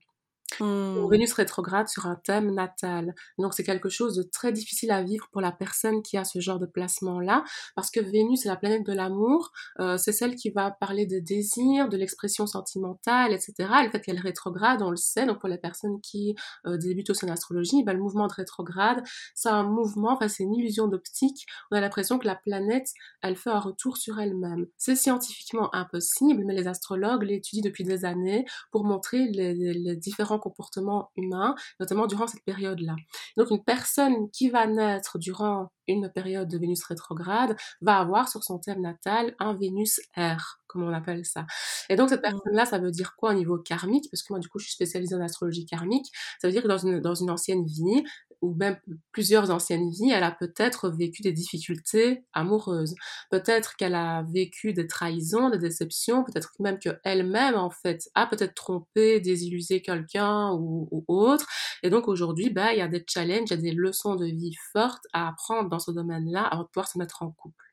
Mmh. Vénus rétrograde sur un thème natal. Donc c'est quelque chose de très difficile à vivre pour la personne qui a ce genre de placement-là, parce que Vénus est la planète de l'amour, euh, c'est celle qui va parler des désirs, de l'expression sentimentale, etc. Et le fait qu'elle rétrograde, on le sait, donc pour les personnes qui euh, débutent aussi en astrologie, ben, le mouvement de rétrograde, c'est un mouvement, enfin c'est une illusion d'optique, on a l'impression que la planète, elle fait un retour sur elle-même. C'est scientifiquement impossible, mais les astrologues l'étudient depuis des années pour montrer les, les différents comportement humain, notamment durant cette période-là. Donc une personne qui va naître durant une période de Vénus rétrograde va avoir sur son thème natal un Vénus R, comme on appelle ça. Et donc cette mmh. personne-là, ça veut dire quoi au niveau karmique? Parce que moi, du coup, je suis spécialisée en astrologie karmique. Ça veut dire que dans une, dans une ancienne vie, ou même plusieurs anciennes vies, elle a peut-être vécu des difficultés amoureuses. Peut-être qu'elle a vécu des trahisons, des déceptions, peut-être même qu'elle-même, en fait, a peut-être trompé, désillusé quelqu'un ou, ou, autre. Et donc aujourd'hui, bah, il y a des challenges, il y a des leçons de vie fortes à apprendre dans ce domaine-là avant de pouvoir se mettre en couple.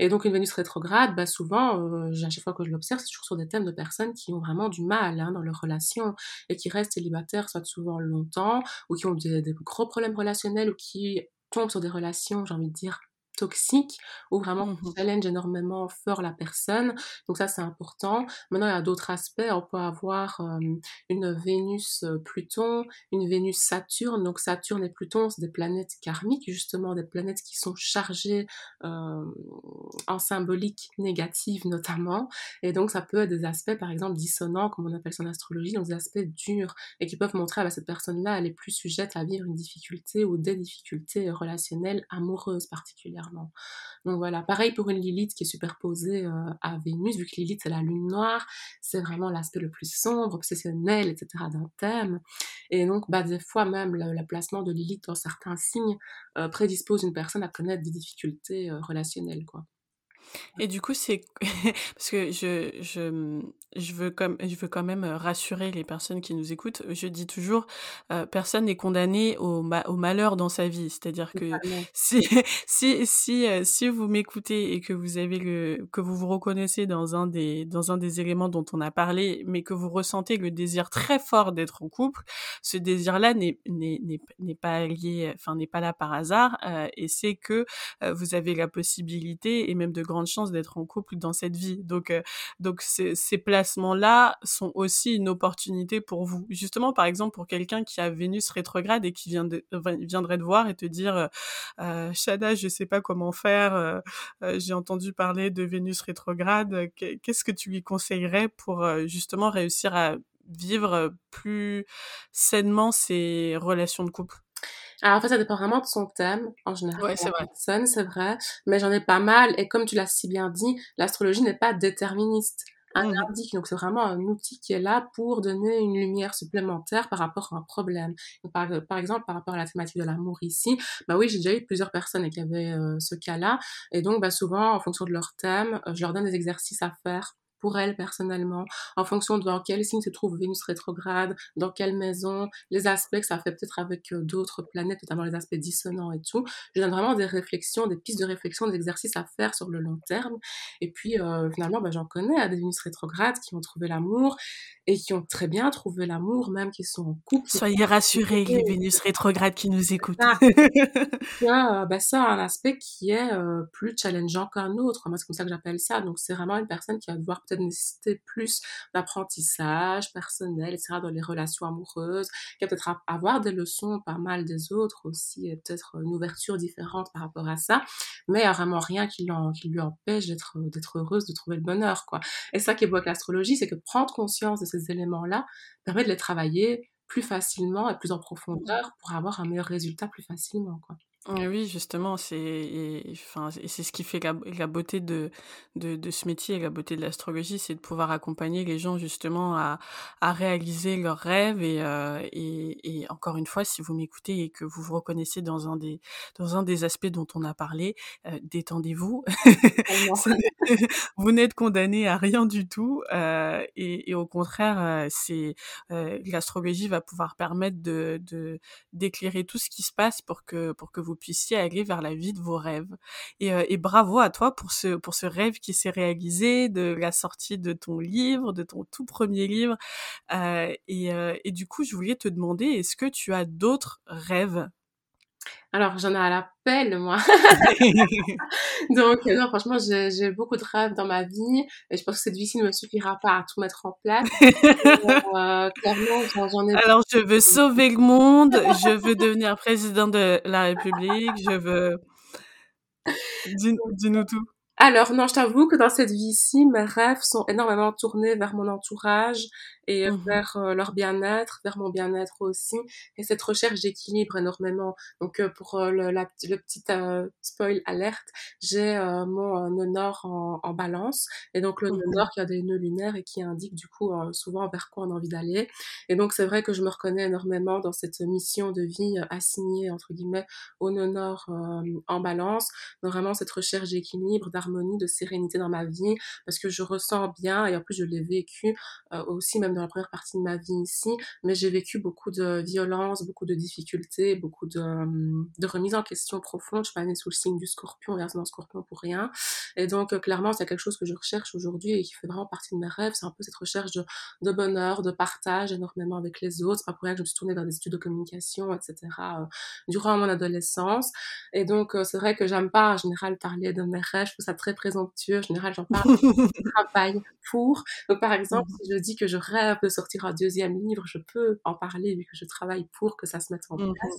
Et donc une Vénus rétrograde, bah souvent, euh, à chaque fois que je l'observe, c'est toujours sur des thèmes de personnes qui ont vraiment du mal hein, dans leur relation et qui restent célibataires soit souvent longtemps ou qui ont des, des gros problèmes relationnels ou qui tombent sur des relations, j'ai envie de dire, toxique ou vraiment mmh challenge énormément fort la personne. Donc ça, c'est important. Maintenant, il y a d'autres aspects. On peut avoir une Vénus-Pluton, une Vénus-Saturne. Donc Saturne et Pluton, c'est des planètes karmiques, justement, des planètes qui sont chargées euh, en symbolique négative notamment. Et donc ça peut être des aspects, par exemple, dissonants, comme on appelle ça en astrologie, donc des aspects durs et qui peuvent montrer à bah, cette personne-là, elle est plus sujette à vivre une difficulté ou des difficultés relationnelles amoureuses particulièrement. Donc voilà, pareil pour une Lilith qui est superposée euh, à Vénus, vu que Lilith c'est la lune noire, c'est vraiment l'aspect le plus sombre, obsessionnel, etc. d'un thème. Et donc bah, des fois même le, placement de Lilith dans certains signes euh, prédispose une personne à connaître des difficultés euh, relationnelles. quoi. Et du coup, c'est <laughs> parce que je, je, je, veux comme, je veux quand même rassurer les personnes qui nous écoutent. Je dis toujours, euh, personne n'est condamné au, au malheur dans sa vie. C'est-à-dire que <laughs> si, si, si, euh, si vous m'écoutez et que vous avez le, que vous vous reconnaissez dans un des, dans un des éléments dont on a parlé, mais que vous ressentez le désir très fort d'être en couple, ce désir-là n'est, n'est, n'est, pas lié, enfin, n'est pas là par hasard, euh, et c'est que euh, vous avez la possibilité et même de grandes chance d'être en couple dans cette vie. Donc, euh, donc ces, placements-là sont aussi une opportunité pour vous. Justement, par exemple, pour quelqu'un qui a Vénus rétrograde et qui vient de, viendrait te voir et te dire, euh, euh Shada, je sais pas comment faire, euh, j'ai entendu parler de Vénus rétrograde, qu'est-ce que tu lui conseillerais pour justement réussir à vivre plus sainement ses relations de couple? Alors en fait, ça dépend vraiment de son thème, en général. Ouais, c'est vrai. Personne, c'est vrai. Mais j'en ai pas mal. Et comme tu l'as si bien dit, l'astrologie n'est pas déterministe. Un mmh. indique, donc c'est vraiment un outil qui est là pour donner une lumière supplémentaire par rapport à un problème. par, par, exemple, par rapport à la thématique de l'amour ici, bah oui, j'ai déjà eu plusieurs personnes qui avaient euh, ce cas-là. Et donc, bah souvent, en fonction de leur thème, euh, je leur donne des exercices à faire pour elle personnellement, en fonction de dans quel signe se trouve Vénus rétrograde, dans quelle maison, les aspects que ça fait peut-être avec euh, d'autres planètes, notamment les aspects dissonants et tout. Je donne vraiment des réflexions, des pistes de réflexion, des exercices à faire sur le long terme. Et puis euh, finalement, bah, j'en connais à des Vénus rétrogrades qui ont trouvé l'amour et qui ont très bien trouvé l'amour, même qui sont en couple. Soyez rassurés, les Vénus rétrogrades qui nous écoutent. <laughs> Ah. Euh, bah, ça a un aspect qui est plus challengeant qu'un autre. Moi, c'est comme ça que j'appelle ça. Donc, c'est vraiment une personne qui va devoir peut-être nécessiter plus d'apprentissage personnel, etc., dans les relations amoureuses, qui va peut-être avoir des leçons pas mal des autres aussi, et peut-être une ouverture différente par rapport à ça, mais il n'y a vraiment rien qui, qui lui empêche d'être, d'être heureuse, de trouver le bonheur, quoi. Et ça qui est beau avec l'astrologie, c'est que prendre conscience de ces éléments-là permet de les travailler plus facilement et plus en profondeur pour avoir un meilleur résultat plus facilement, quoi. Oui, justement, c'est enfin c'est ce qui fait la, beauté de, de, de ce métier et la beauté de l'astrologie, c'est de pouvoir accompagner les gens justement à, à réaliser leurs rêves. Et, euh, et, et encore une fois, si vous m'écoutez et que vous vous reconnaissez dans un des dans un des aspects dont on a parlé, euh, détendez-vous. <laughs> vous n'êtes condamné à rien du tout euh, et, et, au contraire, euh, c'est euh, l'astrologie va pouvoir permettre de de d'éclairer tout ce qui se passe pour que pour que vous puissiez aller vers la vie de vos rêves. Et, euh, et bravo à toi pour ce, pour ce rêve qui s'est réalisé, de la sortie de ton livre, de ton tout premier livre. Euh, et, euh, et du coup, je voulais te demander, est-ce que tu as d'autres rêves? Alors, j'en ai à la pelle, moi. <laughs> <laughs> Donc, non, franchement, j'ai beaucoup de rêves dans ma vie et je pense que cette vie-ci ne me suffira pas à tout mettre en place. <laughs> euh, clairement, j'en ai... Alors, je veux sauver le monde, je veux devenir président de la République, je veux... Dis-nous tout. Alors non, je t'avoue que dans cette vie-ci, mes rêves sont énormément tournés vers mon entourage et Mmh vers euh, leur bien-être, vers mon bien-être aussi. Et cette recherche d'équilibre énormément. Donc euh, pour euh, le, la, le petit spoil alerte, j'ai mon nœud nord en, en, balance et donc le nœud Mmh nord qui a des nœuds lunaires et qui indique du coup souvent vers quoi on a envie d'aller. Et donc c'est vrai que je me reconnais énormément dans cette mission de vie assignée entre guillemets au nœud nord en balance, vraiment cette recherche d'équilibre, d'harmonie, de sérénité dans ma vie parce que je ressens bien et en plus je l'ai vécu euh, aussi même dans la première partie de ma vie ici, mais j'ai vécu beaucoup de violence, beaucoup de difficultés, beaucoup de, de remise en question profonde. Je suis pas née sous le signe du scorpion, dans scorpion pour rien. Et donc, euh, clairement, c'est quelque chose que je recherche aujourd'hui et qui fait vraiment partie de mes rêves. C'est un peu cette recherche de, de, bonheur, de partage énormément avec les autres. C'est pas pour rien que je me suis tournée vers des études de communication, etc. Euh, durant mon adolescence. Et donc, euh, c'est vrai que j'aime pas en général parler de mes rêves. Je ça très présomptueux. En général, j'en parle <laughs> travail pour. Donc, par exemple, si je dis que je rêve de sortir un deuxième livre, je peux en parler vu que je travaille pour que ça se mette en place.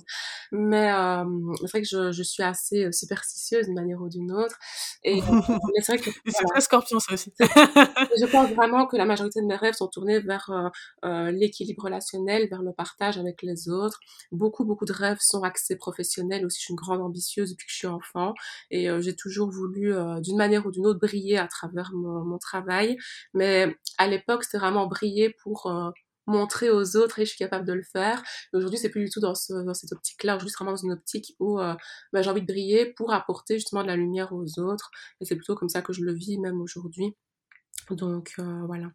Mmh. Mais euh, c'est vrai que je, je, suis assez superstitieuse d'une manière ou d'une autre. Et <laughs> c'est vrai que c'est très scorpion ça aussi. je pense vraiment que la majorité de mes rêves sont tournés vers euh, euh, l'équilibre relationnel, vers le partage avec les autres. Beaucoup beaucoup de rêves sont axés professionnels aussi. Je suis une grande ambitieuse depuis que je suis enfant et euh, j'ai toujours voulu d'une manière ou d'une autre briller à travers mon, mon travail. Mais à l'époque, c'était vraiment briller pour euh, montrer aux autres et je suis capable de le faire. Aujourd'hui, c'est plus du tout dans, ce, dans cette optique-là. Aujourd'hui, c'est vraiment dans une optique où euh, bah, j'ai envie de briller pour apporter justement de la lumière aux autres. Et c'est plutôt comme ça que je le vis même aujourd'hui. Donc euh, voilà.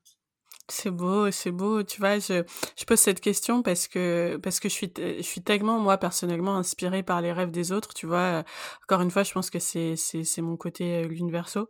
C'est beau, c'est beau. Tu vois, je, je pose cette question parce que parce que je suis je suis tellement moi personnellement inspirée par les rêves des autres. Tu vois, encore une fois, je pense que c'est c'est c'est mon côté euh, l'universo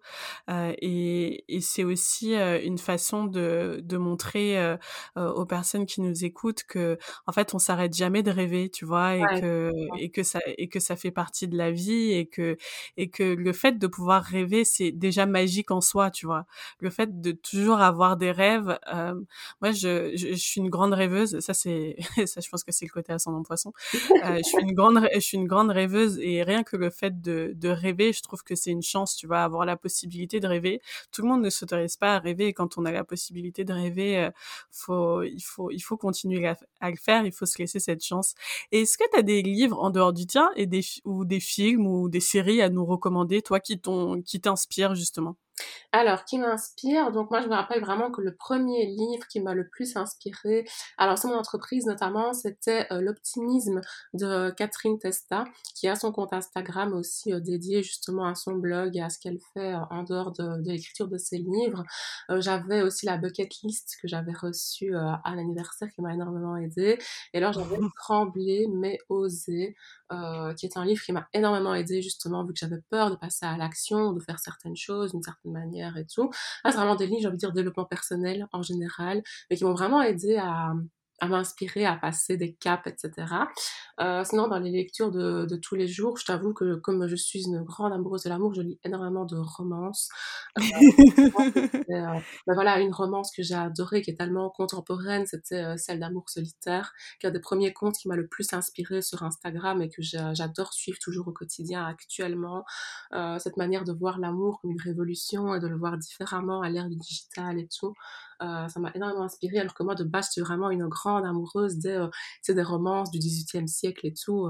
euh, et et c'est aussi euh, une façon de de montrer euh, aux personnes qui nous écoutent que en fait on s'arrête jamais de rêver, tu vois, et ouais. que et que ça et que ça fait partie de la vie et que et que le fait de pouvoir rêver c'est déjà magique en soi, tu vois. Le fait de toujours avoir des rêves euh, moi, je, je, je, suis une grande rêveuse. Ça, c'est, <laughs> ça, je pense que c'est le côté ascendant poisson. Euh, je suis une grande, je suis une grande rêveuse et rien que le fait de, de rêver, je trouve que c'est une chance. Tu vas avoir la possibilité de rêver. Tout le monde ne s'autorise pas à rêver. Et quand on a la possibilité de rêver, euh, faut, il faut, il faut continuer à, le faire. Il faut se laisser cette chance. Est-ce que tu as des livres en dehors du tien et des, ou des films ou des séries à nous recommander, toi, qui t'ont, qui t'inspirent justement? Alors, qui m'inspire? Donc moi, je me rappelle vraiment que le premier livre qui m'a le plus inspiré, alors c'est mon entreprise notamment, c'était euh, L'optimisme de Catherine Testa, qui a son compte Instagram aussi euh, dédié justement à son blog et à ce qu'elle fait euh, en dehors de, de l'écriture de ses livres. j'avais aussi la bucket list que j'avais reçue à l'anniversaire qui m'a énormément aidée. Et alors j'avais <laughs> Tremblé mais osé, qui est un livre qui m'a énormément aidée justement vu que j'avais peur de passer à l'action, de faire certaines choses d'une certaine manière et tout. Ah, c'est vraiment des livres, j'ai envie de dire, développement personnel en général, mais qui m'ont vraiment aidé à, à m'inspirer, à passer des caps, etc. Euh, sinon, dans les lectures de, de tous les jours, je t'avoue que comme je suis une grande amoureuse de l'amour, je lis énormément de romances. Euh, <laughs> euh, ben voilà, une romance que j'ai adorée, qui est tellement contemporaine, c'était euh, celle d'amour solitaire, qui est un des premiers contes qui m'a le plus inspiré sur Instagram et que j'adore suivre toujours au quotidien actuellement. Euh, cette manière de voir l'amour comme une révolution et de le voir différemment à l'ère du digital et tout. Euh, ça m'a énormément inspirée, alors que moi, de base, j'étais vraiment une grande amoureuse des, des romances du XVIIIe siècle et tout,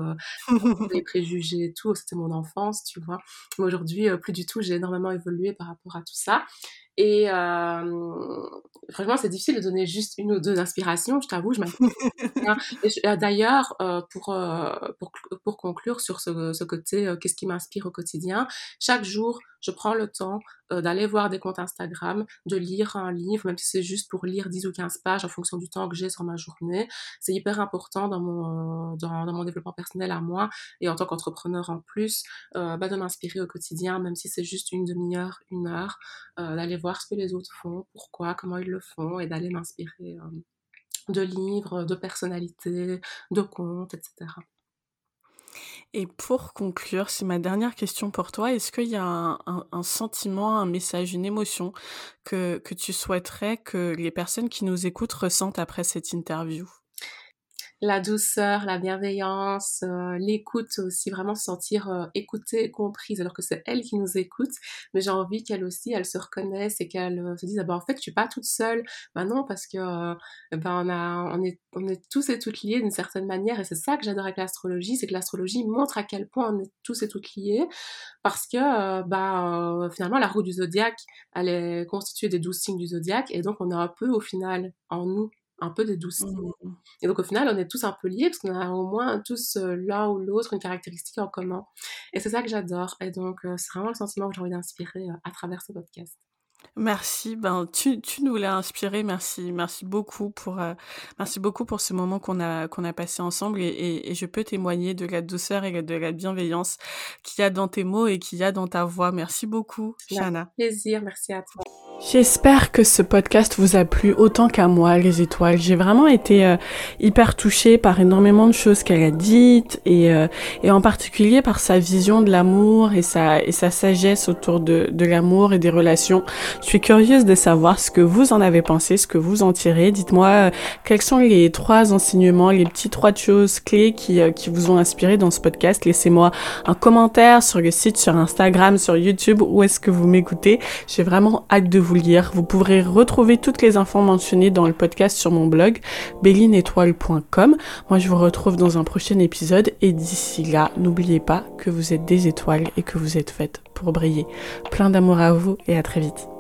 les <laughs> préjugés et tout, c'était mon enfance, tu vois. Mais aujourd'hui, plus du tout, j'ai énormément évolué par rapport à tout ça. Et euh, franchement, c'est difficile de donner juste une ou deux inspirations, je t'avoue. Je D'ailleurs, euh, pour, euh, pour, pour conclure sur ce, ce côté, qu'est-ce qui m'inspire au quotidien, chaque jour, je prends le temps euh, d'aller voir des comptes Instagram, de lire un livre, même si c'est juste pour lire 10 ou 15 pages en fonction du temps que j'ai sur ma journée. C'est hyper important dans mon, euh, dans, mon développement personnel à moi et en tant qu'entrepreneur en plus, bah, de m'inspirer au quotidien, même si c'est juste une demi-heure, une heure, d'aller voir ce que les autres font, pourquoi, comment ils le font, et d'aller m'inspirer euh, de livres, de personnalités, de contes, etc. Et pour conclure, c'est ma dernière question pour toi. Est-ce qu'il y a un, sentiment, un message, une émotion que, que tu souhaiterais que les personnes qui nous écoutent ressentent après cette interview? La douceur, la bienveillance, euh, l'écoute aussi, vraiment se sentir euh, écoutée, comprise, alors que c'est elle qui nous écoute, mais j'ai envie qu'elle aussi, elle se reconnaisse et qu'elle euh, se dise, ah ben, en fait, je suis pas toute seule. Ben non, parce que ben, on, a, on, est, on est tous et toutes liés d'une certaine manière, et c'est ça que j'adore avec l'astrologie, c'est que l'astrologie montre à quel point on est tous et toutes liés, parce que ben, finalement, la roue du zodiaque, elle est constituée des douze signes du zodiaque, et donc on a un peu au final en nous un peu des douze signes. Mmh. Et donc au final, on est tous un peu liés parce qu'on a au moins tous euh, l'un ou l'autre une caractéristique en commun. Et c'est ça que j'adore. Et donc euh, c'est vraiment le sentiment que j'ai envie d'inspirer euh, à travers ce podcast. Merci, ben tu, tu nous l'as inspiré, merci, merci beaucoup pour merci beaucoup pour ce moment qu'on a qu'on a passé ensemble et, et, je peux témoigner de la douceur et de la bienveillance qu'il y a dans tes mots et qu'il y a dans ta voix. Merci beaucoup, Shana. Plaisir, merci à toi. J'espère que ce podcast vous a plu autant qu'à moi, les étoiles. J'ai vraiment été euh, hyper touchée par énormément de choses qu'elle a dites et, euh, et en particulier par sa vision de l'amour et sa, et sa sagesse autour de, de l'amour et des relations. Je suis curieuse de savoir ce que vous en avez pensé, ce que vous en tirez. Dites-moi euh, quels sont les trois enseignements, les petits trois choses clés qui, euh, qui vous ont inspiré dans ce podcast. Laissez-moi un commentaire sur le site, sur Instagram, sur YouTube, où est-ce que vous m'écoutez. J'ai vraiment hâte de vous Vous pourrez retrouver toutes les infos mentionnées dans le podcast sur mon blog bellineétoile.com. Moi, je vous retrouve dans un prochain épisode et d'ici là, n'oubliez pas que vous êtes des étoiles et que vous êtes faites pour briller. Plein d'amour à vous et à très vite.